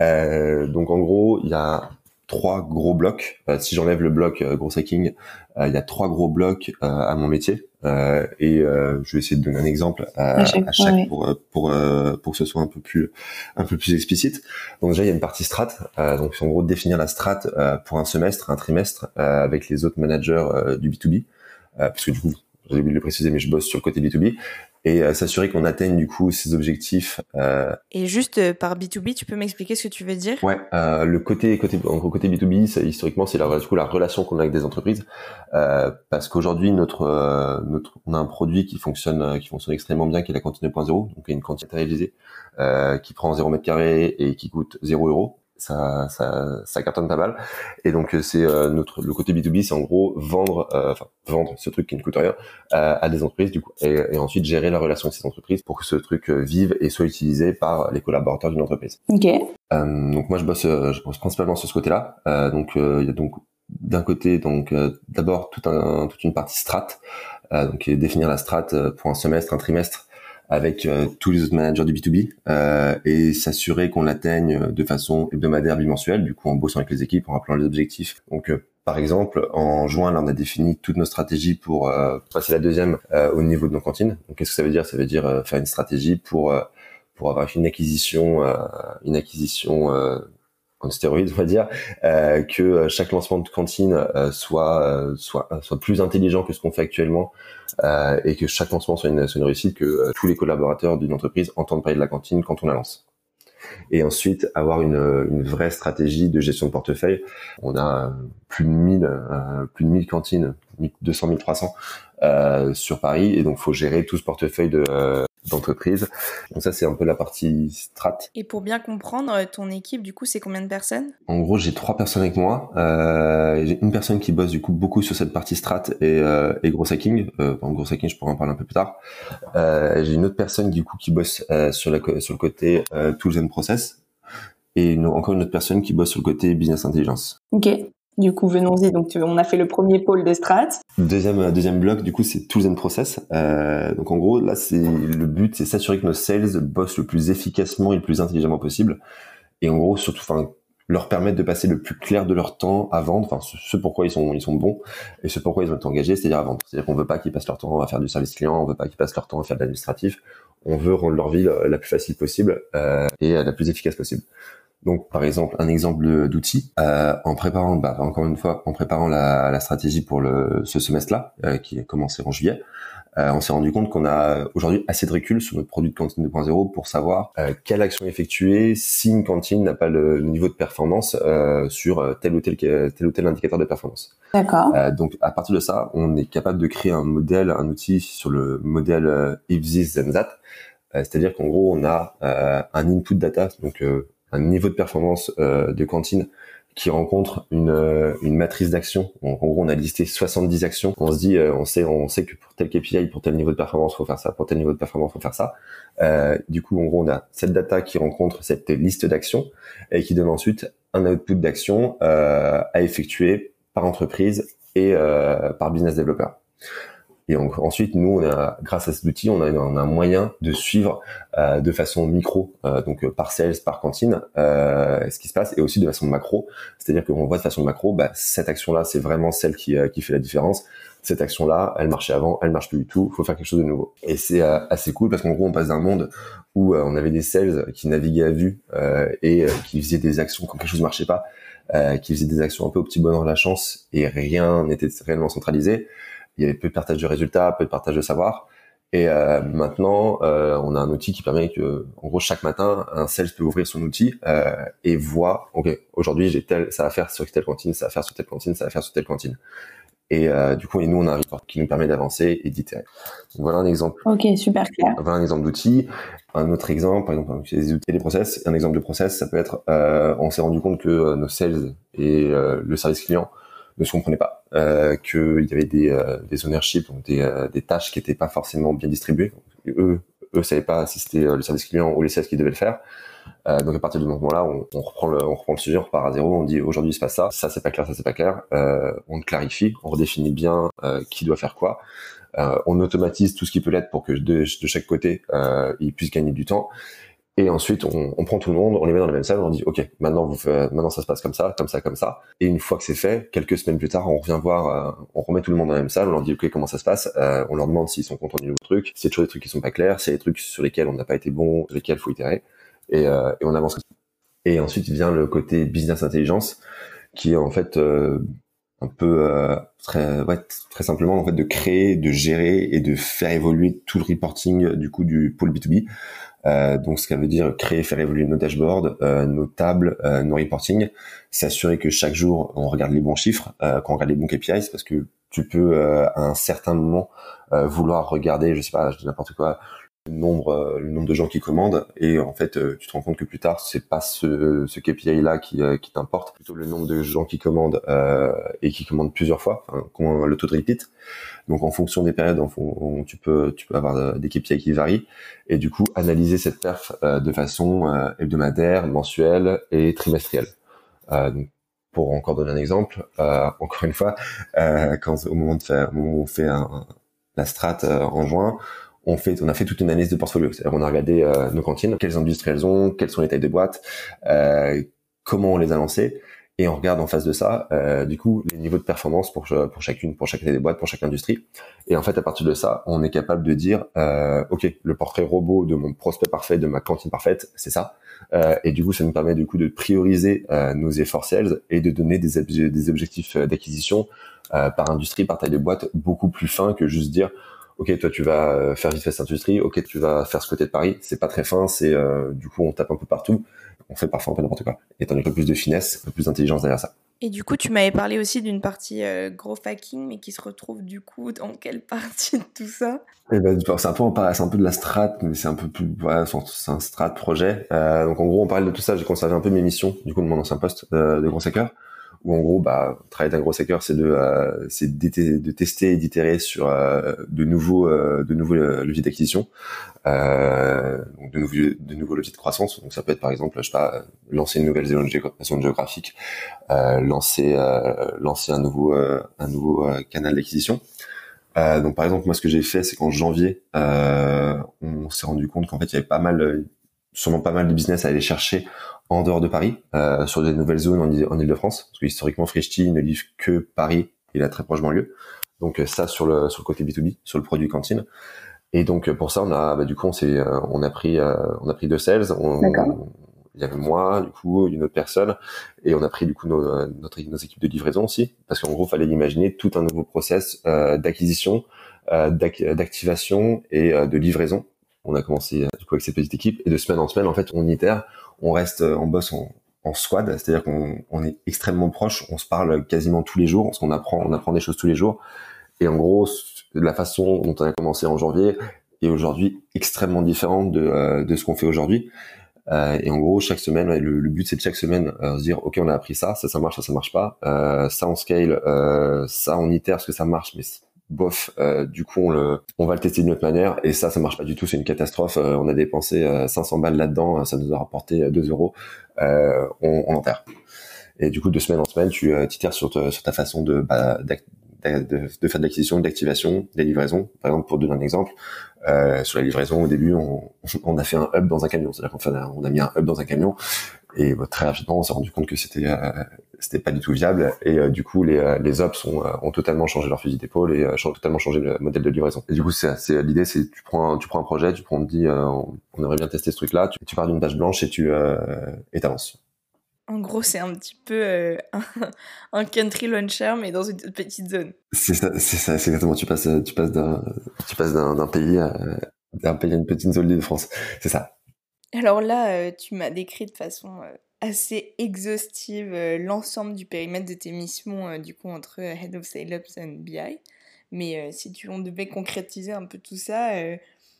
Euh, donc en gros, il y a trois gros blocs. Euh, si j'enlève le bloc euh, gros hacking, il y a trois gros blocs à mon métier. et je vais essayer de donner un exemple à, chaque, pour pour pour que ce soit un peu plus un peu plus explicite. Donc déjà il y a une partie strat. donc c'est en gros définir la strat pour un semestre, un trimestre avec les autres managers du B2B. parce que du coup j'ai oublié de le préciser, mais je bosse sur le côté B2B et euh, s'assurer qu'on atteigne du coup ces objectifs. Euh... Et juste euh, par B2B, tu peux m'expliquer ce que tu veux dire? Ouais, euh, le côté côté en gros, côté B2B, ça, historiquement, c'est la, du coup, la relation qu'on a avec des entreprises, euh, parce qu'aujourd'hui notre euh, notre on a un produit qui fonctionne qui fonctionne extrêmement bien, qui est la cantine 2.0, donc une cantine réalisée qui prend 0 mètre carré et qui coûte 0 euros. Ça, ça, ça cartonne pas mal. Et donc c'est notre le côté B2B, c'est en gros vendre, enfin vendre ce truc qui ne coûte rien à des entreprises du coup, et, et, ensuite gérer la relation avec ces entreprises pour que ce truc vive et soit utilisé par les collaborateurs d'une entreprise. Ok. donc moi je bosse, je bosse principalement sur ce côté-là. donc il y a donc d'un côté donc d'abord tout un, toute une partie strat, donc définir la strat pour un semestre, un trimestre avec euh, tous les autres managers du B2B euh, et s'assurer qu'on l'atteigne de façon hebdomadaire, bimensuelle, du coup en bossant avec les équipes, en rappelant les objectifs. Donc euh, par exemple, en juin, là, on a défini toutes nos stratégies pour passer la deuxième au niveau de nos cantines. Donc qu'est-ce que ça veut dire? Ça veut dire faire une stratégie pour pour avoir une acquisition une acquisition en stéroïdes, on va dire, euh, que chaque lancement de cantine euh, soit soit soit plus intelligent que ce qu'on fait actuellement euh, et que chaque lancement soit une, soit une réussite, que euh, tous les collaborateurs d'une entreprise entendent parler de la cantine quand on la lance. Et ensuite, avoir une, une vraie stratégie de gestion de portefeuille. On a plus de 1000, euh, plus de 1000 cantines, 200 1300 euh, sur Paris, et donc faut gérer tout ce portefeuille de, d'entreprise. Donc ça, c'est un peu la partie strat. Et pour bien comprendre, ton équipe, du coup, c'est combien de personnes? En gros, j'ai trois personnes avec moi. Euh, j'ai une personne qui bosse du coup beaucoup sur cette partie strat et, euh, et gros hacking. Euh, gros hacking, je pourrais en parler un peu plus tard. Euh, j'ai une autre personne du coup qui bosse euh, sur, la, sur le côté euh, tools and process. Et une, encore une autre personne qui bosse sur le côté business intelligence. Ok. Du coup, venons-y. Donc, on a fait le premier pôle de strat. Deuxième, deuxième bloc, du coup, c'est tools and process. Euh, donc, en gros, là, c'est le but, c'est s'assurer que nos sales bossent le plus efficacement et le plus intelligemment possible. Et en gros, surtout, enfin, leur permettre de passer le plus clair de leur temps à vendre, enfin, ce, pourquoi ils sont, ils sont bons et ce pourquoi ils ont été engagés, c'est-à-dire à vendre. C'est-à-dire qu'on veut pas qu'ils passent leur temps à faire du service client, on veut pas qu'ils passent leur temps à faire de l'administratif. On veut rendre leur vie la plus facile possible euh, et la plus efficace possible. Donc, par exemple, un exemple d'outil, euh, en préparant, bah, encore une fois, en préparant la, la stratégie pour le, ce semestre-là, euh, qui est commencé en juillet, euh, on s'est rendu compte qu'on a aujourd'hui assez de recul sur notre produit de cantine 2.0 pour savoir euh, quelle action effectuer si une cantine n'a pas le, niveau de performance euh, sur tel ou tel tel ou tel indicateur de performance. D'accord. donc, à partir de ça, on est capable de créer un modèle, un outil sur le modèle if this then that. C'est-à-dire qu'en gros, on a un input data, donc un niveau de performance euh, de cantine qui rencontre une, euh, matrice d'action. En gros, on a listé 70 actions. On se dit, euh, on sait, on sait que pour tel KPI, pour tel niveau de performance, faut faire ça. Pour tel niveau de performance, faut faire ça. Du coup, en gros, on a cette data qui rencontre cette liste d'actions et qui donne ensuite un output d'actions euh, à effectuer par entreprise et par business developer. Et ensuite, nous, on a, grâce à cet outil, on a, on un moyen de suivre euh, de façon micro, euh, donc euh, par sales, par cantine, euh, ce qui se passe, et aussi de façon macro. C'est-à-dire qu'on voit de façon macro, bah, cette action-là, c'est vraiment celle qui, qui fait la différence. Cette action-là, elle marchait avant, elle marche plus du tout. Faut faire quelque chose de nouveau. Et c'est assez cool parce qu'en gros, on passe d'un monde où on avait des sales qui naviguaient à vue et qui faisaient des actions quand quelque chose marchait pas, qui faisaient des actions un peu au petit bonheur de la chance et rien n'était réellement centralisé il y avait peu de partage de résultats, peu de partage de savoir. Et euh, maintenant, euh, on a un outil qui permet que, en gros, chaque matin, un sales peut ouvrir son outil euh, et voit, ok, aujourd'hui j'ai tel, ça à faire sur telle cantine, ça à faire sur telle cantine, ça à faire sur telle cantine. Et du coup, et nous, on a un report qui nous permet d'avancer et d'itérer. voilà un exemple. Ok, super clair. Voilà un exemple d'outil. Un autre exemple, par exemple, les outils et les process. Un exemple de process, ça peut être, on s'est rendu compte que nos sales et le service client ne se comprenaient pas, euh, qu'il y avait des, euh, des ownerships, donc des, euh, des tâches qui n'étaient pas forcément bien distribuées. eux, eux savaient pas si c'était euh, le service client ou les sales qui devaient le faire. Euh, donc à partir du moment-là, on, on, reprend le, on reprend le sujet, on repart à zéro, on dit aujourd'hui il se passe ça, ça c'est pas clair, ça c'est pas clair. Euh, on clarifie, on redéfinit bien qui doit faire quoi. on automatise tout ce qui peut l'être pour que de, de chaque côté il puisse gagner du temps. Et ensuite, on, on, prend tout le monde, on les met dans la même salle, on dit, OK, maintenant, vous faites, maintenant ça se passe comme ça, comme ça, comme ça. Et une fois que c'est fait, quelques semaines plus tard, on revient voir, euh, on remet tout le monde dans la même salle, on leur dit, OK, comment ça se passe euh, On leur demande s'ils sont contents du nouveau truc, s'il y a toujours des trucs qui sont pas clairs, s'il y a des trucs sur lesquels on n'a pas été bon, sur lesquels faut itérer. Et, euh, et, on avance. Et ensuite vient le côté business intelligence, qui est en fait un peu très, ouais, très simplement en fait de créer, de gérer et de faire évoluer tout le reporting du coup du pôle B2B. Euh, donc, ce qui veut dire créer, faire évoluer nos dashboards, euh, nos tables, euh, nos reporting, s'assurer que chaque jour on regarde les bons chiffres, qu'on regarde les bons KPIs, parce que tu peux à un certain moment vouloir regarder, je sais pas, je n'importe quoi, le nombre, le nombre de gens qui commandent et en fait tu te rends compte que plus tard c'est pas ce, ce KPI là qui, qui t'importe, plutôt le nombre de gens qui commandent et qui commandent plusieurs fois, enfin, le taux de repeat. Donc en fonction des périodes, en tu peux tu peux avoir des KPI qui varient et du coup analyser cette perf de façon hebdomadaire, mensuelle et trimestrielle. donc pour encore donner un exemple, euh, encore une fois, euh, quand au moment de faire, au moment où on fait un, la strat euh, en juin, on fait, on a fait toute une analyse de portfolio. On a regardé euh, nos cantines, quelles industries elles ont, quelles sont les tailles de boîtes, euh, comment on les a lancées, et on regarde en face de ça, euh, du coup, les niveaux de performance pour, pour chacune, pour chacune des boîtes, pour chaque industrie. Et en fait, à partir de ça, on est capable de dire, euh, ok, le portrait robot de mon prospect parfait, de ma cantine parfaite, c'est ça. Euh, et du coup, ça nous permet du coup de prioriser euh, nos efforts sales et de donner des, des objectifs euh, d'acquisition euh, par industrie, par taille de boîte, beaucoup plus fins que juste dire, ok, toi tu vas faire vite fait cette industrie, ok, tu vas faire ce côté de Paris. C'est pas très fin, c'est du coup on tape un peu partout on fait parfois un peu n'importe quoi. Et t'en as un peu plus de finesse, un peu plus d'intelligence derrière ça. Et du coup, tu m'avais parlé aussi d'une partie euh, gros hacking, mais qui se retrouve du coup dans quelle (laughs) partie de tout ça? Eh ben, c'est un peu, c'est un peu de la strat, mais c'est un peu plus, voilà, c'est un strat projet. Euh, donc en gros, on parle de tout ça. J'ai conservé un peu mes missions, du coup, de mon ancien poste de, de gros hacker où en gros, bah, travailler d'un gros hacker, c'est de, euh, de tester et d'itérer sur euh, de nouveaux, euh, de nouveaux leviers d'acquisition, de nouveaux, de leviers de croissance. Donc ça peut être par exemple, je sais pas, lancer une nouvelle zone, géographique, lancer, lancer un nouveau, un nouveau canal d'acquisition. donc par exemple, moi, ce que j'ai fait, c'est qu'en janvier, on s'est rendu compte qu'en fait, il y avait pas mal, sûrement pas mal de business à aller chercher en dehors de Paris, euh, sur des nouvelles zones en, Ile-de-France, parce que historiquement Frischti ne livre que Paris et la très proche banlieue. Donc euh, ça sur le sur le côté B2B, sur le produit cantine. Et donc pour ça on a bah, du coup on s'est euh, on a pris euh, on a pris deux sales. On, il y avait moi, du coup, une autre personne, et on a pris du coup nos, notre, nos équipes de livraison aussi, parce qu'en gros, fallait imaginer tout un nouveau process euh, d'acquisition, euh, d'activation et de livraison. On a commencé du coup avec cette petite équipe, et de semaine en semaine, en fait, on itère on reste, euh, en boss en, en squad, c'est-à-dire qu'on on est extrêmement proche, on se parle quasiment tous les jours, parce qu'on apprend, on apprend des choses tous les jours. Et en gros, la façon dont on a commencé en janvier est aujourd'hui extrêmement différente de, euh, de ce qu'on fait aujourd'hui. Euh, et en gros, chaque semaine, le, le, but c'est de chaque semaine euh, se dire, ok, on a appris ça, ça, ça marche, ça, ça marche pas, euh, ça on scale, ça on itère parce que ça marche, mais bof, euh, du coup on, le, on va le tester d'une autre manière et ça ça marche pas du tout, c'est une catastrophe. Euh, on a dépensé 500 euh, balles là-dedans, ça nous a rapporté 2 euros, on, on enterre. Et du coup de semaine en semaine, tu itères sur, sur ta façon de, bah, de, de, faire de l'acquisition, d'activation, des livraisons. Par exemple, pour donner un exemple, euh, sur la livraison, au début, on, (laughs) on, a fait un hub dans un camion. C'est-à-dire qu'on on a mis un hub dans un camion et bah, très rapidement, on s'est rendu compte que c'était euh, c'était pas du tout viable. Et euh, du coup, les, euh, les ops ont, ont totalement changé leur fusil d'épaule et ont totalement changé le modèle de livraison. Et du coup, c'est l'idée, c'est tu prends tu prends un projet, tu prends on te dit on, aimerait bien tester ce truc-là, tu, tu pars d'une page blanche et tu et t'avances. En gros, c'est un petit peu un, (laughs) un, country launcher, mais dans une petite zone. C'est ça, c'est ça, c'est exactement. Tu passes, tu passes d'un, tu passes d'un pays à, d'un pays à une petite zone de France. C'est ça. Alors là, euh, tu m'as décrit de façon euh, assez exhaustive euh, l'ensemble du périmètre de tes missions, du coup, entre Head of Sales Ops et BI. Mais si tu, on devait concrétiser un peu tout ça,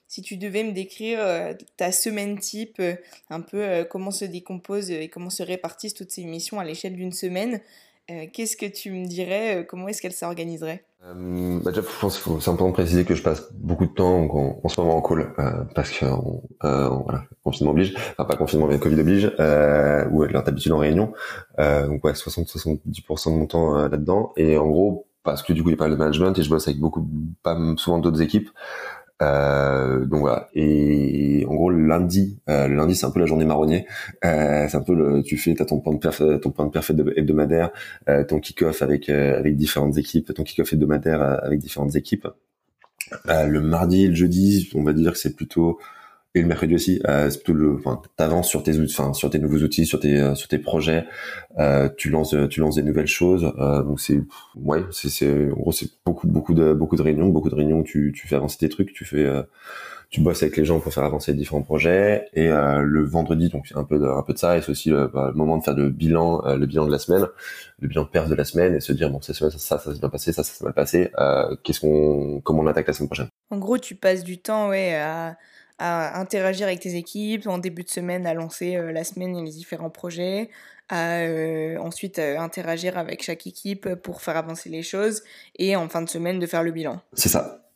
si tu devais me décrire ta semaine type, un peu comment se décompose et comment se répartissent toutes ces missions à l'échelle d'une semaine, qu'est-ce que tu me dirais Comment est-ce qu'elle s'organiserait euh, bah déjà, je pense qu'il faut simplement préciser que je passe beaucoup de temps en, ce moment en call euh, parce que euh, voilà, confinement oblige, enfin pas confinement mais Covid oblige, euh, ou leur d'habitude en réunion. Euh, donc ouais, 60-70% de mon temps euh, là-dedans. Et en gros, parce que du coup il y a pas de management et je bosse avec beaucoup, pas souvent d'autres équipes. Euh, donc voilà. Et en gros, lundi, euh, le lundi, c'est un peu la journée marronnier. Euh, c'est un peu le, tu fais, t'as ton point de perf, ton point de perf hebdomadaire, euh, ton kick-off avec euh, avec différentes équipes, ton kick-off hebdomadaire avec différentes équipes. le mardi, le jeudi, on va dire que c'est plutôt et le mercredi aussi, euh, plutôt le, enfin, t'avances sur tes nouveaux outils, sur tes, euh, sur tes projets, euh, tu lances, tu lances des nouvelles choses. Euh, donc c'est, ouais, c'est, en gros, c'est beaucoup, beaucoup de, beaucoup de réunions, beaucoup de réunions où tu, tu fais avancer tes trucs, tu fais, euh, tu bosses avec les gens pour faire avancer différents projets. Et euh, le vendredi, donc un peu de, un peu de ça, et c'est aussi le, bah, moment de faire le bilan, le bilan de la semaine, le bilan de perf de la semaine, et se dire bon, cette semaine ça, ça, ça s'est bien passé, ça, ça s'est mal passé. qu'est-ce qu'on, comment on attaque la semaine prochaine? En gros, tu passes du temps, ouais, à à interagir avec tes équipes, en début de semaine à lancer la semaine et les différents projets, à ensuite interagir avec chaque équipe pour faire avancer les choses et en fin de semaine de faire le bilan. C'est ça.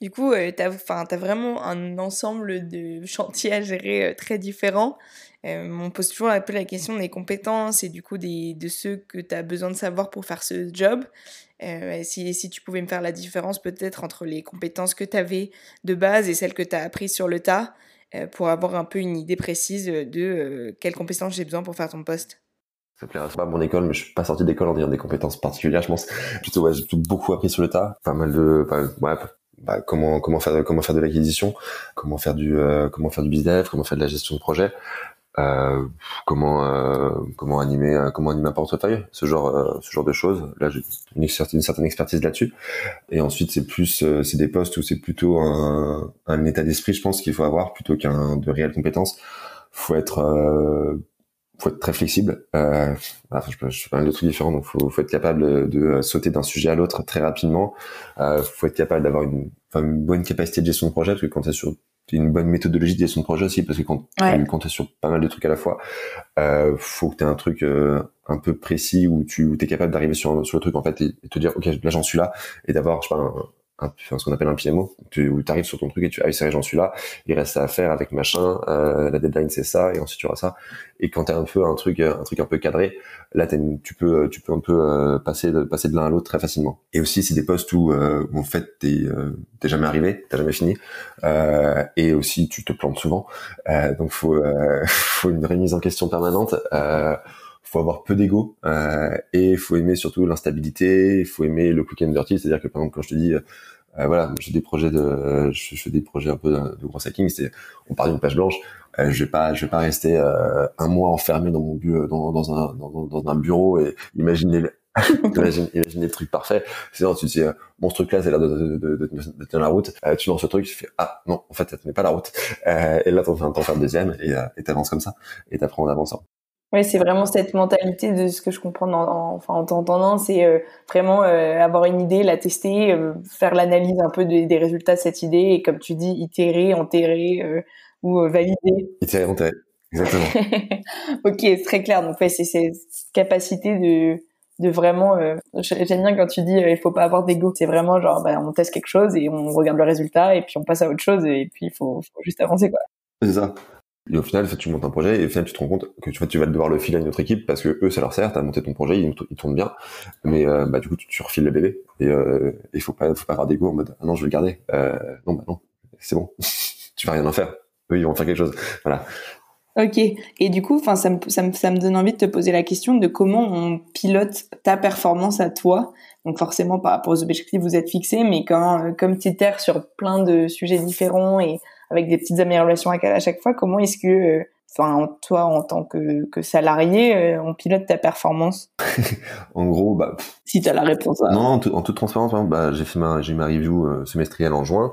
Du coup, tu as, as, vraiment un ensemble de (laughs) chantiers à gérer très différents. on pose toujours un peu la question des compétences et du coup des, de ceux que tu as besoin de savoir pour faire ce job. Si, si tu pouvais me faire la différence peut-être entre les compétences que tu avais de base et celles que tu as apprises sur le tas, pour avoir un peu une idée précise de quelles compétences j'ai besoin pour faire ton poste? Ça plaira pas à mon école, mais je suis pas sorti d'école en ayant des compétences particulières, je pense. Plutôt, ouais, j'ai beaucoup appris sur le tas. Pas mal de, bah, comment faire comment faire de l'acquisition, comment faire du euh, comment faire du business, comment faire de la gestion de projet, euh, comment euh, comment animer euh, comment animer un portefeuille, ce genre ce genre de choses. Là, j'ai une, certaine, une certaine expertise là-dessus. Et ensuite, c'est plus c'est des postes où c'est plutôt un, un état d'esprit, je pense qu'il faut avoir plutôt qu'un de réelles compétences. Faut être faut être très flexible. Euh, enfin, je, je fais mal de trucs différents, donc faut, faut être capable de, sauter d'un sujet à l'autre très rapidement. Euh, faut être capable d'avoir une, enfin, une bonne capacité de gestion de projet, parce que quand tu sur une bonne méthodologie de gestion de projet aussi, parce que quand, quand tu es sur pas mal de trucs à la fois, euh, faut que tu aies un truc euh, un peu précis où tu es capable d'arriver sur, sur le truc en fait et, te dire ok là j'en suis là et d'avoir je sais pas un, ce qu'on appelle un PMO, tu, où tu arrives sur ton truc et tu ah c'est j'en suis là, il reste à faire avec machin, euh, la deadline c'est ça et ensuite tu auras ça. Et quand tu as un peu un truc un truc un peu cadré, là tu peux tu peux un peu euh, passer de passer de l'un à l'autre très facilement. Et aussi c'est des postes où, euh, où en fait t'es euh, t'es jamais arrivé, t'as jamais fini, euh, et aussi tu te plantes souvent, donc faut (laughs) faut une remise en question permanente. Euh, faut avoir peu d'ego euh, et faut aimer surtout l'instabilité, il faut aimer le quick and dirty, c'est-à-dire que par exemple quand je te dis euh, voilà, j'ai des projets de je, fais des projets un peu de, gros hacking, c'est on part d'une page blanche, euh, je vais pas je vais pas rester euh, un mois enfermé dans mon bureau dans, dans un dans, dans, un bureau et imaginer (laughs) imagine, imagine des trucs parfaits. Sinon, tu te dis, euh, bon, ce truc-là, c'est l'air de, de, de, de, tenir la route. Euh, tu lances ce truc, tu fais, ah, non, en fait, ça tenait pas la route. Euh, et là, t'en fais un deuxième et euh, t'avances comme ça. Et t'apprends en avançant. Oui, c'est vraiment cette mentalité de ce que je comprends en, enfin, en t'entendant, c'est euh, vraiment euh, avoir une idée, la tester, euh, faire l'analyse un peu des résultats de cette idée et comme tu dis, itérer, enterrer ou valider. Itérer, enterrer, exactement. (laughs) ok, c'est très clair. Donc ouais, c'est cette capacité de de vraiment j'aime bien quand tu dis il faut pas avoir d'ego c'est vraiment genre bah, on teste quelque chose et on regarde le résultat et puis on passe à autre chose et puis il faut, faut juste avancer quoi c'est ça et au final, tu montes un projet et au final, tu te rends compte que tu, tu vas devoir le filer à une autre équipe parce que eux, ça leur sert. T'as monté ton projet, il, tourne bien, mais euh, bah du coup, tu, tu, refiles le bébé et euh, il faut pas, faut pas avoir d'ego en mode ah non, je vais le garder. Euh, non, bah non, c'est bon, (laughs) tu vas rien en faire. Eux, ils vont faire quelque chose. Voilà. Ok. Et du coup, enfin, ça me, ça, me, ça me donne envie de te poser la question de comment on pilote ta performance à toi. Donc forcément, par rapport aux objectifs, vous êtes fixés, mais quand, comme tu terres sur plein de sujets différents et avec des petites améliorations à, chaque fois. Comment est-ce que, euh, enfin, toi, en tant que, que salarié, euh, on pilote ta performance? (laughs) En gros, bah. Si tu as la réponse. Non, en, en toute transparence, bah, j'ai fait ma, j'ai ma review euh, semestrielle en juin.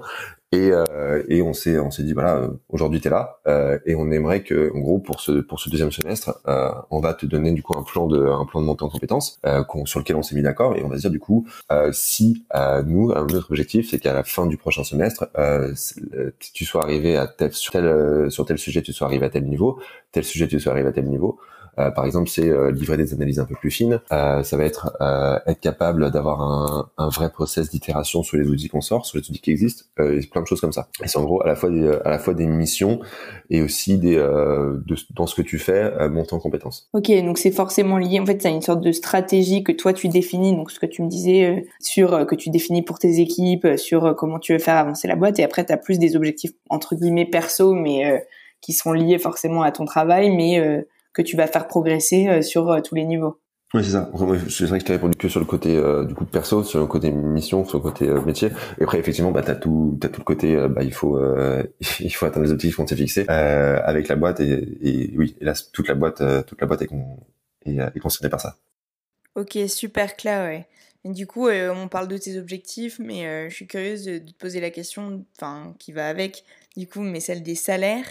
Et, euh, et on s'est on s'est dit voilà euh, aujourd'hui tu es là euh, et on aimerait que en gros pour ce pour ce deuxième semestre euh, on va te donner du coup un plan de un plan de montée en compétences euh, sur lequel on s'est mis d'accord et on va se dire du coup si nous notre objectif c'est qu'à la fin du prochain semestre tu sois arrivé à tel sur tel sur tel sujet tu sois arrivé à tel niveau tel sujet tu sois arrivé à tel niveau euh, par exemple, c'est euh, livrer des analyses un peu plus fines. Euh, ça va être être capable d'avoir un, un, vrai process d'itération sur les outils qu'on sort, sur les outils qui existent, et plein de choses comme ça. Et c'est en gros à la fois des, à la fois des missions et aussi des de, dans ce que tu fais monter en compétences. Ok, donc c'est forcément lié. En fait, c'est une sorte de stratégie que toi tu définis. Donc ce que tu me disais sur que tu définis pour tes équipes, sur comment tu veux faire avancer la boîte. Et après, tu as plus des objectifs entre guillemets perso, mais qui sont liés forcément à ton travail, mais que tu vas faire progresser euh, sur euh, tous les niveaux. Oui, c'est ça. C'est vrai que je t'ai répondu que sur le côté euh, du coup perso, sur le côté mission, sur le côté métier. Et après, effectivement, bah t'as tout, t'as tout le côté, bah il faut, (laughs) il faut atteindre les objectifs qu'on s'est fixés avec la boîte et, et, oui, et là toute la boîte, toute la boîte est, est, est concernée par ça. Ok, super clair, ouais. Et du coup, on parle de tes objectifs, mais je suis curieuse de, de, te poser la question, enfin, qui va avec, du coup, mais celle des salaires.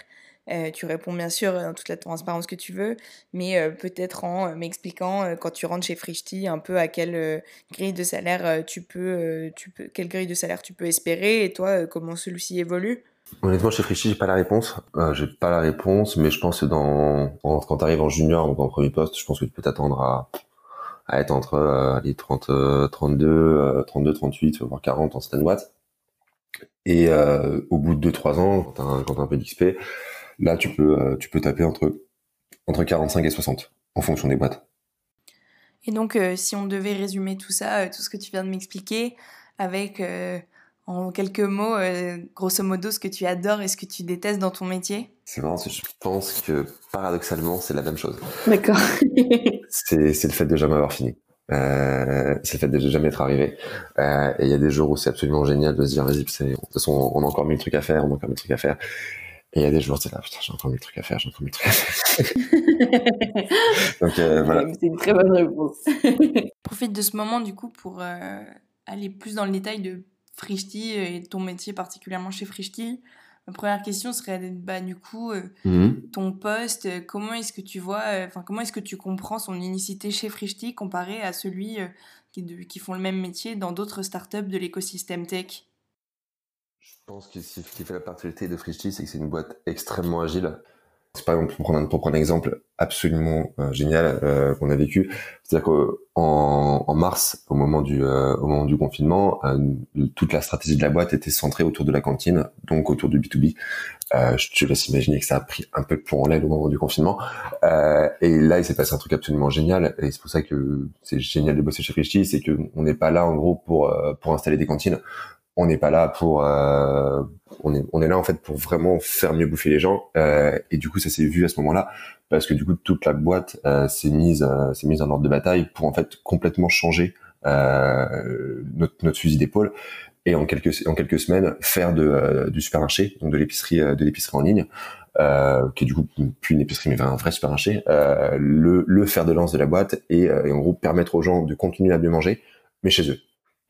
Euh, tu réponds bien sûr dans toute la transparence que tu veux, mais euh, peut-être en euh, m'expliquant quand tu rentres chez Frishti un peu à quelle grille de salaire tu peux, tu peux, quelle grille de salaire tu peux espérer et toi comment celui-ci évolue? Honnêtement, chez Frichy, j'ai pas la réponse. Euh, j'ai pas la réponse, mais je pense que dans, quand tu arrives en junior, donc en premier poste, je pense que tu peux t'attendre à, à être entre euh, les 30, 32, 32, 38, voire 40 en certaines boîtes. Et euh, au bout de 2-3 ans, quand t'as un, un peu d'XP, là tu peux, euh, tu peux taper entre, entre 45 et 60 en fonction des boîtes. Et donc, euh, si on devait résumer tout ça, euh, tout ce que tu viens de m'expliquer, avec euh, en quelques mots, grosso modo, ce que tu adores et ce que tu détestes dans ton métier? C'est marrant, je pense que paradoxalement, c'est la même chose. D'accord. (laughs) (laughs) c'est, c'est le fait de jamais avoir fini. Euh, c'est le fait de jamais être arrivé. Euh, et il y a des jours où c'est absolument génial de se dire, vas-y, c'est, de toute façon, on a encore mille trucs à faire, on a encore mille trucs à faire. Et il y a des jours, c'est là, putain, j'ai encore mille trucs à faire, j'ai encore mille trucs à faire. (laughs) Donc euh, voilà. C'est une très bonne réponse. (laughs) Profite de ce moment du coup pour euh, aller plus dans le détail de Frishti et ton métier particulièrement chez Frishti. Ma première question serait bah, du coup euh, Mhm. ton poste. Comment est-ce que tu vois, euh, enfin comment est-ce que tu comprends son unicité chez Frishti comparé à celui euh, qui, de- qui font le même métier dans d'autres startups de l'écosystème tech? Je pense que ce qui fait la particularité de Frishti, c'est que c'est une boîte extrêmement agile. C'est par exemple, pour prendre un, exemple absolument euh, génial euh, qu'on a vécu, c'est-à-dire qu'en en mars, au moment du, euh, confinement, toute la stratégie de la boîte était centrée autour de la cantine, donc autour du B2B. Euh, je te laisse imaginer que ça a pris un peu de plomb en l'aile au moment du confinement. Et là, il s'est passé un truc absolument génial, et c'est pour ça que c'est génial de bosser chez Frishti, c'est que on n'est pas là en gros pour pour installer des cantines on n'est pas là pour euh, on est on est là en fait pour vraiment faire mieux bouffer les gens. Euh, et du coup ça s'est vu à ce moment-là parce que du coup toute la boîte euh, s'est mise euh, s'est mise en ordre de bataille pour en fait complètement changer notre notre fusil d'épaule et en quelques en quelques semaines faire de du supermarché donc de l'épicerie de l'épicerie en ligne qui est du coup plus une épicerie mais un vrai supermarché le le fer de lance de la boîte et, et en gros permettre aux gens de continuer à bien manger mais chez eux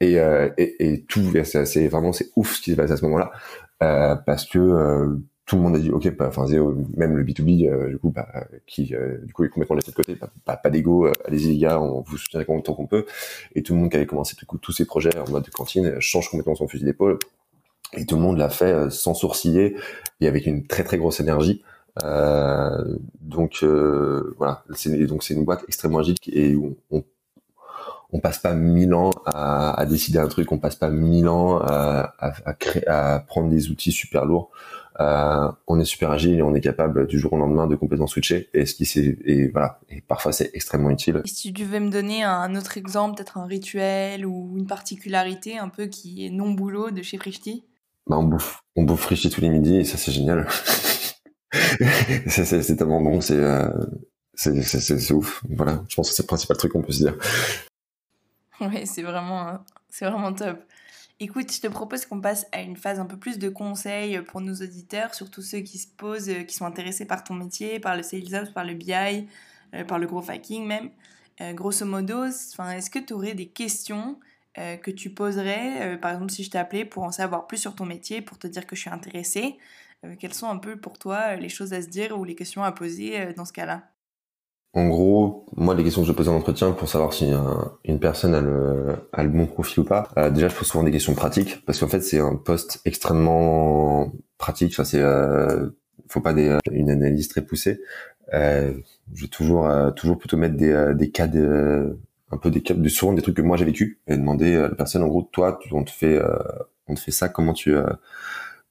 et, euh, et, et tout c'est vraiment c'est ouf ce qui s'est passé à ce moment-là. Euh, parce que euh, tout le monde a dit ok bah, enfin même le B2B euh, du coup bah, qui euh, du coup est complètement laissé de côté bah, pas, d'ego euh, allez-y les gars on vous soutient autant qu'on peut. Et tout le monde qui avait commencé du coup, tous ces projets en mode de cantine change complètement son fusil d'épaule. Et tout le monde l'a fait sans sourciller et avec une très très grosse énergie. Donc voilà. C'est donc c'est une boîte extrêmement agile et où on passe pas mille ans à, à décider un truc, on passe pas mille ans à, à, à créer, à prendre des outils super lourds. Euh, on est super agile et on est capable du jour au lendemain de complètement switcher. Et ce qui c'est et voilà. Et parfois c'est extrêmement utile. Et si tu devais me donner un autre exemple, peut-être un rituel ou une particularité un peu qui est non boulot de chez Frishti? Bah, on bouffe, on bouffe Frichy tous les midis et ça c'est génial. (laughs) c'est tellement bon, c'est euh, c'est- c'est ouf. Voilà, je pense que c'est le principal truc qu'on peut se dire. (laughs) Ouais, c'est vraiment, euh, c'est vraiment top. Écoute, je te propose qu'on passe à une phase un peu plus de conseils pour nos auditeurs, surtout ceux qui se posent, euh, qui sont intéressés par ton métier, par le sales ops, par le BI, euh, par le growth hacking même. Euh, grosso modo, est-ce que tu aurais des questions que tu poserais, par exemple si je t'appelais pour en savoir plus sur ton métier, pour te dire que je suis intéressée Quelles sont un peu pour toi les choses à se dire ou les questions à poser dans ce cas-là? En gros, moi, les questions que je pose en entretien pour savoir si un- une personne a le, a le bon profil ou pas, euh, déjà, je pose souvent des questions pratiques, parce qu'en fait, c'est un poste extrêmement pratique. Enfin, c'est, euh, faut pas des, une analyse très poussée. Euh, je vais toujours, euh, toujours plutôt mettre des, euh, des cas de, un peu des cas de souvent des trucs que moi j'ai vécu et demander à la personne, en gros, toi, on te fait, euh, on te fait ça, comment tu, euh,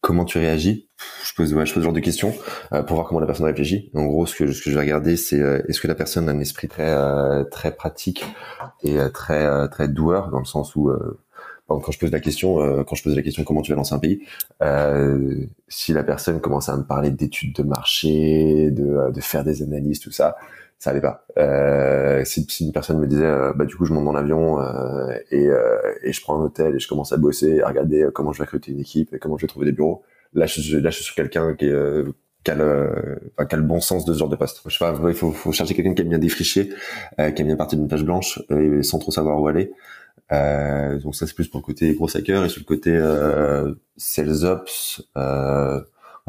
comment tu réagis Je pose, ouais, je ce genre de questions euh, pour voir comment la personne réfléchit. En gros, ce que, je vais regarder, c'est euh, est-ce que la personne a un esprit très euh, très pratique et très très doueur dans le sens où quand je pose la question, quand je pose la question comment tu vas lancer un pays, si la personne commence à me parler d'études de marché, de, de faire des analyses, tout ça, ça allait pas. Euh, si, si une personne me disait, euh, bah du coup je monte dans l'avion euh, et, euh, et je prends un hôtel et je commence à bosser, à regarder euh, comment je vais recruter une équipe et comment je vais trouver des bureaux, là je, là je suis sur quelqu'un qui a, le, enfin, le bon sens de ce genre de poste. Je sais pas, il faut, faut chercher quelqu'un qui aime bien défricher, qui aime bien partir d'une page blanche euh, sans trop savoir où aller. Donc ça c'est plus pour le côté gros hacker et sur le côté sales ops, euh,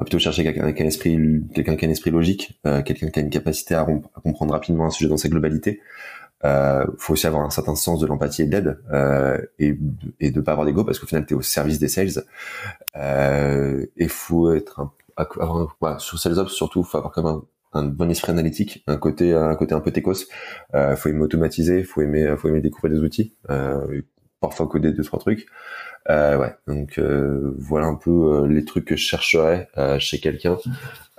plutôt chercher quelqu'un qui a un esprit, quelqu'un qui a un esprit logique, euh, quelqu'un qui a une capacité à, à comprendre rapidement un sujet dans sa globalité. Euh, faut aussi avoir un certain sens de l'empathie et de l'aide euh, et, et de pas avoir d'ego parce qu'au final, tu es au service des sales. Euh, et faut être un, avoir, voilà, sur Sales Ops surtout, faut avoir quand même un, un, bon esprit analytique, un côté un côté un peu techos. Euh, faut aimer automatiser, faut aimer faut aimer découvrir des outils, euh, parfois coder deux trois trucs. Euh, ouais, donc euh, voilà un peu euh, les trucs que je chercherais euh, chez quelqu'un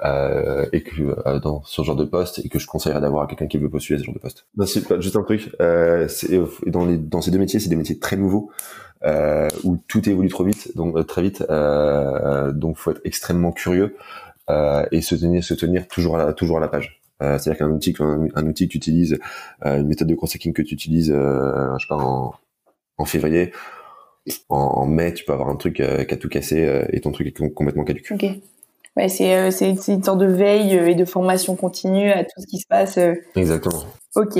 euh, et que dans ce genre de poste et que je conseillerais d'avoir à quelqu'un qui veut postuler à ce genre de poste. Non, c'est juste un truc. dans les dans ces deux métiers, c'est des métiers très nouveaux où tout évolue trop vite, donc très vite. donc faut être extrêmement curieux et se tenir se tenir toujours à la, toujours à la page. Euh, C'est-à-dire qu'un outil, un, outil que tu utilises, euh, une méthode de consulting que tu utilises, euh, je sais pas, en, en février, en, mai, tu peux avoir un truc euh, qui a tout cassé euh, et ton truc est complètement caduque. Ok. Ouais, c'est euh, c'est une sorte de veille et de formation continue à tout ce qui se passe. Exactement. Ok.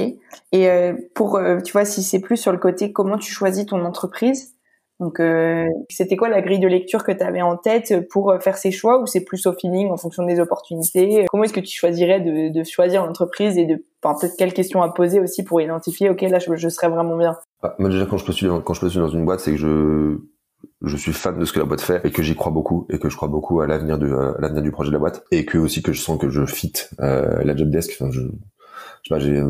Et pour, tu vois, si c'est plus sur le côté comment tu choisis ton entreprise, donc, euh, c'était quoi la grille de lecture que tu avais en tête pour faire ces choix ou c'est plus au feeling en fonction des opportunités? Comment est-ce que tu choisirais de, de choisir l'entreprise et de peut-être quelles questions à poser aussi pour identifier ok là je, serais vraiment bien? Bah, Moi déjà quand je postule quand je postule dans une boîte c'est que je je suis fan de ce que la boîte fait et que j'y crois beaucoup et que je crois beaucoup à l'avenir l'avenir du projet de la boîte et que aussi que je sens que je fit euh, la job desk. Enfin, je, je sais pas, j'ai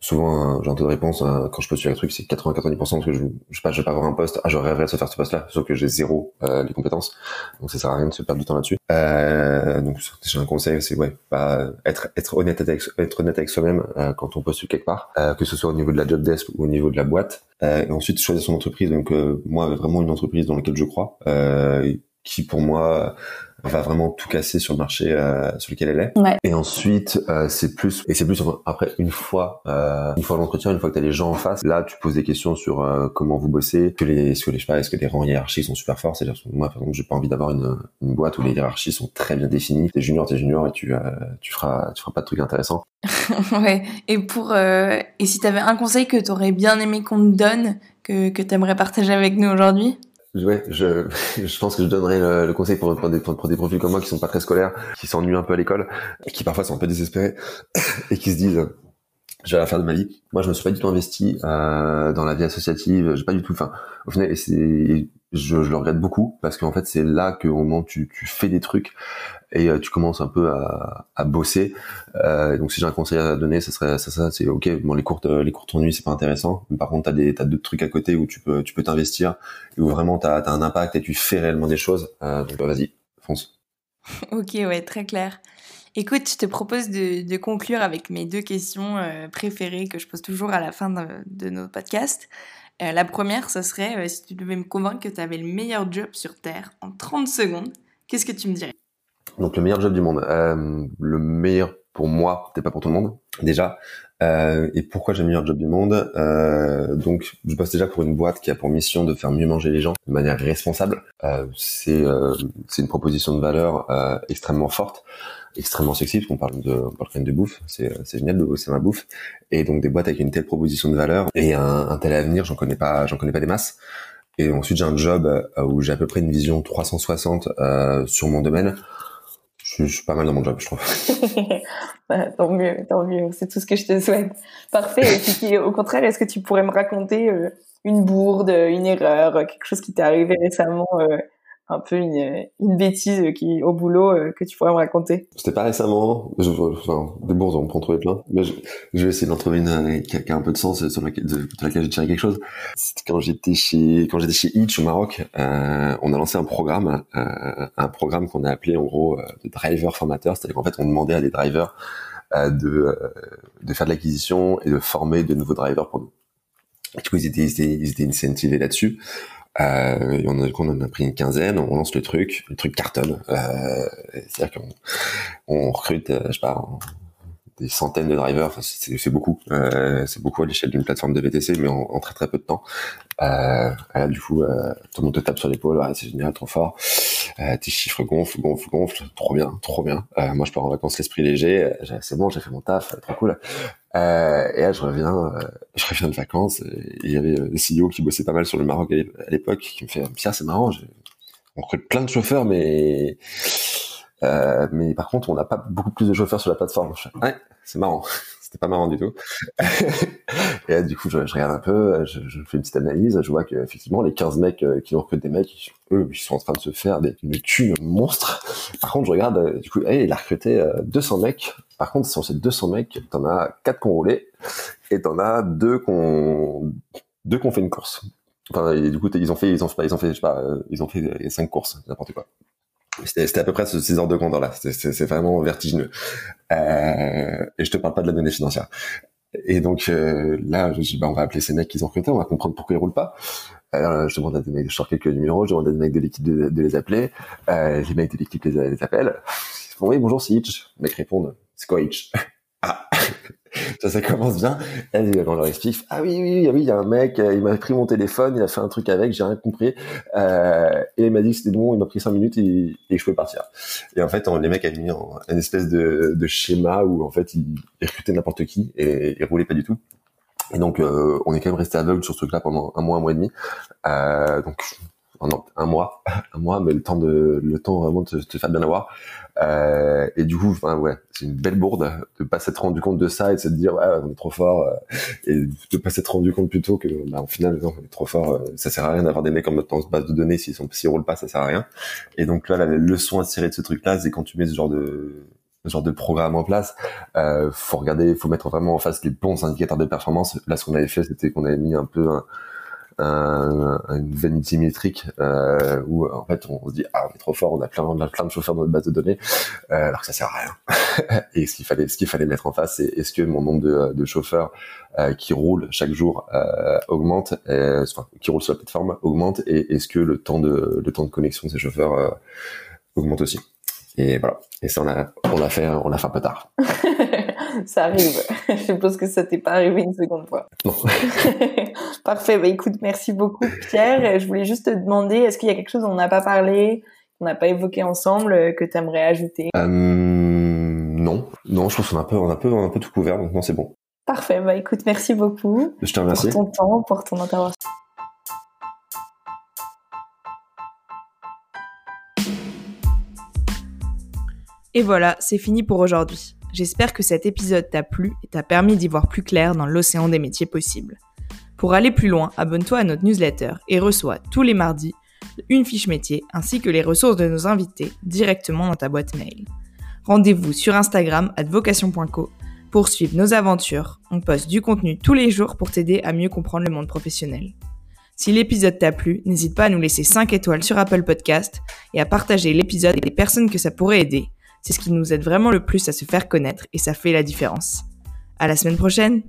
souvent j'ai un taux de réponse hein, quand je postule un truc c'est 80-90% parce que je, je sais pas je vais pas avoir un poste. Ah j'aurais rêvé de se faire ce poste là sauf que j'ai zéro euh, les compétences. Donc ça sert à rien de se perdre du temps là-dessus. Euh, donc j'ai un conseil c'est ouais pas être être honnête avec être honnête avec soi-même euh, quand on postule quelque part euh, que ce soit au niveau de la job desk ou au niveau de la boîte. Euh, et ensuite choisir son entreprise. Donc euh, moi vraiment une entreprise dans laquelle je crois qui pour moi va vraiment tout casser sur le marché euh, sur lequel elle est. Ouais. Et ensuite, euh, c'est plus et c'est plus après une fois euh, une fois l'entretien, une fois que tu as les gens en face, là tu poses des questions sur euh, comment vous bossez, que les est-ce que les je sais pas, est-ce que les rangs hiérarchiques sont super forts, c'est-à-dire moi par exemple, j'ai pas envie d'avoir une, une boîte où les hiérarchies sont très bien définies. T'es junior, t'es junior et tu euh, tu feras tu feras pas de trucs intéressants. (laughs) ouais. Et pour euh, et si t'avais un conseil que t'aurais bien aimé qu'on te donne que que t'aimerais partager avec nous aujourd'hui? Ouais, (laughs) je, pense que je donnerais le, conseil pour, des, pour des profils comme moi qui sont pas très scolaires, qui s'ennuient un peu à l'école, qui parfois sont un peu désespérés, (coughs) et qui se disent je vais la faire de ma vie. Moi, je me suis pas du tout investi euh, dans la vie associative. J'ai pas du tout. Enfin, au final, c'est, je, je, le regrette beaucoup parce qu'en fait, c'est là que au moment tu, tu fais des trucs et euh, tu commences un peu à, à bosser. Euh, donc, si j'ai un conseil à donner, ça serait ça, ça c'est ok. Bon, les courtes, les courtes nuits, c'est pas intéressant. Par contre, t'as des, t'as d'autres trucs à côté où tu peux, tu peux t'investir et où vraiment t'as, as un impact et tu fais réellement des choses. Euh, donc, vas-y, fonce. (laughs) Ok, ouais, très clair. Écoute, je te propose de, conclure avec mes deux questions euh, préférées que je pose toujours à la fin de, nos podcasts. Euh, la première, ce serait euh, si tu devais me convaincre que tu avais le meilleur job sur Terre en 30 secondes, qu'est-ce que tu me dirais? Donc le meilleur job du monde. Le meilleur pour moi, peut-être pas pour tout le monde, déjà. et pourquoi j'ai le meilleur job du monde? Donc je bosse déjà pour une boîte qui a pour mission de faire mieux manger les gens de manière responsable. c'est une proposition de valeur extrêmement forte extrêmement sexy parce qu'on parle de on parle quand même de bouffe. C'est c'est génial de bosser ma bouffe. Et donc des boîtes avec une telle proposition de valeur et un, tel avenir j'en connais pas j'en connais pas des masses. Et ensuite j'ai un job euh, où j'ai à peu près une vision 360 euh, sur mon domaine. Je, suis pas mal dans mon job je trouve. (laughs) Bah, tant mieux tant mieux. C'est tout ce que je te souhaite. Parfait. Et puis au contraire est-ce que tu pourrais me raconter euh, une bourde une erreur quelque chose qui t'est arrivé récemment euh, un peu une, une bêtise qui au boulot euh, que tu pourrais me raconter C'était pas récemment, je, enfin des bourses on peut en trouver plein, mais je, vais essayer d'en trouver une euh, qui a, un peu de sens sur laquelle, de, de laquelle j'ai tiré quelque chose. C'était quand j'étais chez quand j'étais chez Itch au Maroc, euh, on a lancé un programme, euh, un programme qu'on a appelé en gros euh, de driver formateur, c'est-à-dire qu'en fait on demandait à des drivers euh, de de faire de l'acquisition et de former de nouveaux drivers pour nous. Du coup ils étaient ils étaient, ils étaient incentivés là-dessus. Euh, on, a, on en a pris une quinzaine, on lance le truc, le truc cartonne. Euh, C'est-à-dire qu'on on recrute, euh, je des centaines de drivers, c'est beaucoup, c'est beaucoup à l'échelle d'une plateforme de VTC, mais en, en, très très peu de temps. Euh, là, du coup, euh, tout le monde te tape sur l'épaule, c'est génial, trop fort. Tes chiffres gonflent, gonflent, gonflent, trop bien, trop bien. Moi, je pars en vacances l'esprit léger, c'est bon, j'ai fait mon taf, trop cool. Euh, et là, je reviens, euh, je reviens de vacances. Il y avait le CEO qui bossait pas mal sur le Maroc à l'époque, qui me fait Pierre, c'est marrant, on recrute plein de chauffeurs, mais euh, mais par contre, on n'a pas beaucoup plus de chauffeurs sur la plateforme. ouais, c'est marrant. (laughs) c'était pas marrant du tout. (laughs) et là, du coup, je, je, regarde un peu, je, je, fais une petite analyse, je vois qu'effectivement, les 15 mecs euh, qui recruté des mecs, eux, ils sont en train de se faire des, une thune monstre. Par contre, je regarde, euh, du coup, hey, il a recruté 200 mecs. Par contre, sur ces 200 mecs, t'en as 4 qui ont roulé et t'en as 2 qui ont, deux qui ont fait une course. Enfin, du coup, ils ont fait, ils ont, ils ont fait, je sais pas, ils ont fait 5 courses, n'importe quoi. C'était à peu près ce 6 heures de grandeur là. C'est vraiment vertigineux. Euh, et je te parle pas de la donnée financière. Et donc euh, là, je dis bah on va appeler ces mecs qu'ils ont recrutés, on va comprendre pourquoi ils roulent pas. Euh, je demande à des mecs, je quelques numéros, je demande à des mecs de l'équipe de, de, les appeler. Euh, les mecs de l'équipe les, les appellent. Ils font oui bonjour c'est Hitch. Les mecs répondent Hitch (laughs) Ah (laughs) ça, ça commence bien. Et on leur explique, ah oui, oui, oui, il y a un mec, euh, il m'a pris mon téléphone, il a fait un truc avec, j'ai rien compris. Euh, et il m'a dit que c'était bon, il m'a pris cinq minutes et, je pouvais partir. Et en fait, les mecs avaient mis une espèce de, schéma où en fait, ils, recrutaient n'importe qui et ils roulaient pas du tout. Et donc, euh, on est quand même resté aveugle sur ce truc-là pendant un mois, un mois et demi. Euh, donc, un mois, (laughs) un mois, mais le temps de, le temps vraiment de te faire bien avoir. Euh, et du coup, enfin, ouais, c'est une belle bourde de pas s'être rendu compte de ça et de se dire, ouais, on est trop fort, euh, et de pas s'être rendu compte plutôt que, bah, au final, non, on est trop fort, euh, ça sert à rien d'avoir des mecs en mode base de données s'ils sont, s'ils roulent pas, ça sert à rien. Et donc là, la leçon à tirer de ce truc-là, c'est quand tu mets ce genre de, ce genre de programme en place, euh, faut regarder, faut mettre vraiment en face les bons indicateurs de performance. Là, ce qu'on avait fait, c'était qu'on avait mis un peu un, un, une vanity métrique euh, où en fait on se dit ah on est trop fort, on a plein, on a plein de chauffeurs dans notre base de données, euh, alors que ça sert à rien. (laughs) et ce qu'il fallait, ce qu'il fallait mettre en face, c'est est-ce que mon nombre de, de chauffeurs euh, qui roulent chaque jour augmente, enfin qui roulent sur la plateforme augmente, et est-ce que le temps de le temps de connexion de ces chauffeurs augmente aussi? Et voilà. Et ça, on a, on l'a fait, on l'a fait un peu tard. (laughs) ça arrive. (laughs) Je suppose que ça t'est pas arrivé une seconde fois. Non. Parfait. Bah, écoute, merci beaucoup, Pierre. Je voulais juste te demander, est-ce qu'il y a quelque chose dont on n'a pas parlé, qu'on n'a pas évoqué ensemble, euh, que tu aimerais ajouter? Euh, Non. Non, je pense qu'on a un peu, on a un peu, un peu tout couvert. Donc non, c'est bon. Parfait. Bah, écoute, merci beaucoup. Je te remercie. Pour ton temps, pour ton intervention. Et voilà, c'est fini pour aujourd'hui. J'espère que cet épisode t'a plu et t'a permis d'y voir plus clair dans l'océan des métiers possibles. Pour aller plus loin, abonne-toi à notre newsletter et reçois tous les mardis une fiche métier ainsi que les ressources de nos invités directement dans ta boîte mail. Rendez-vous sur Instagram vocation.co pour suivre nos aventures. On poste du contenu tous les jours pour t'aider à mieux comprendre le monde professionnel. Si l'épisode t'a plu, n'hésite pas à nous laisser 5 étoiles sur Apple Podcast et à partager l'épisode avec les personnes que ça pourrait aider c'est ce qui nous aide vraiment le plus à se faire connaître et ça fait la différence. À la semaine prochaine!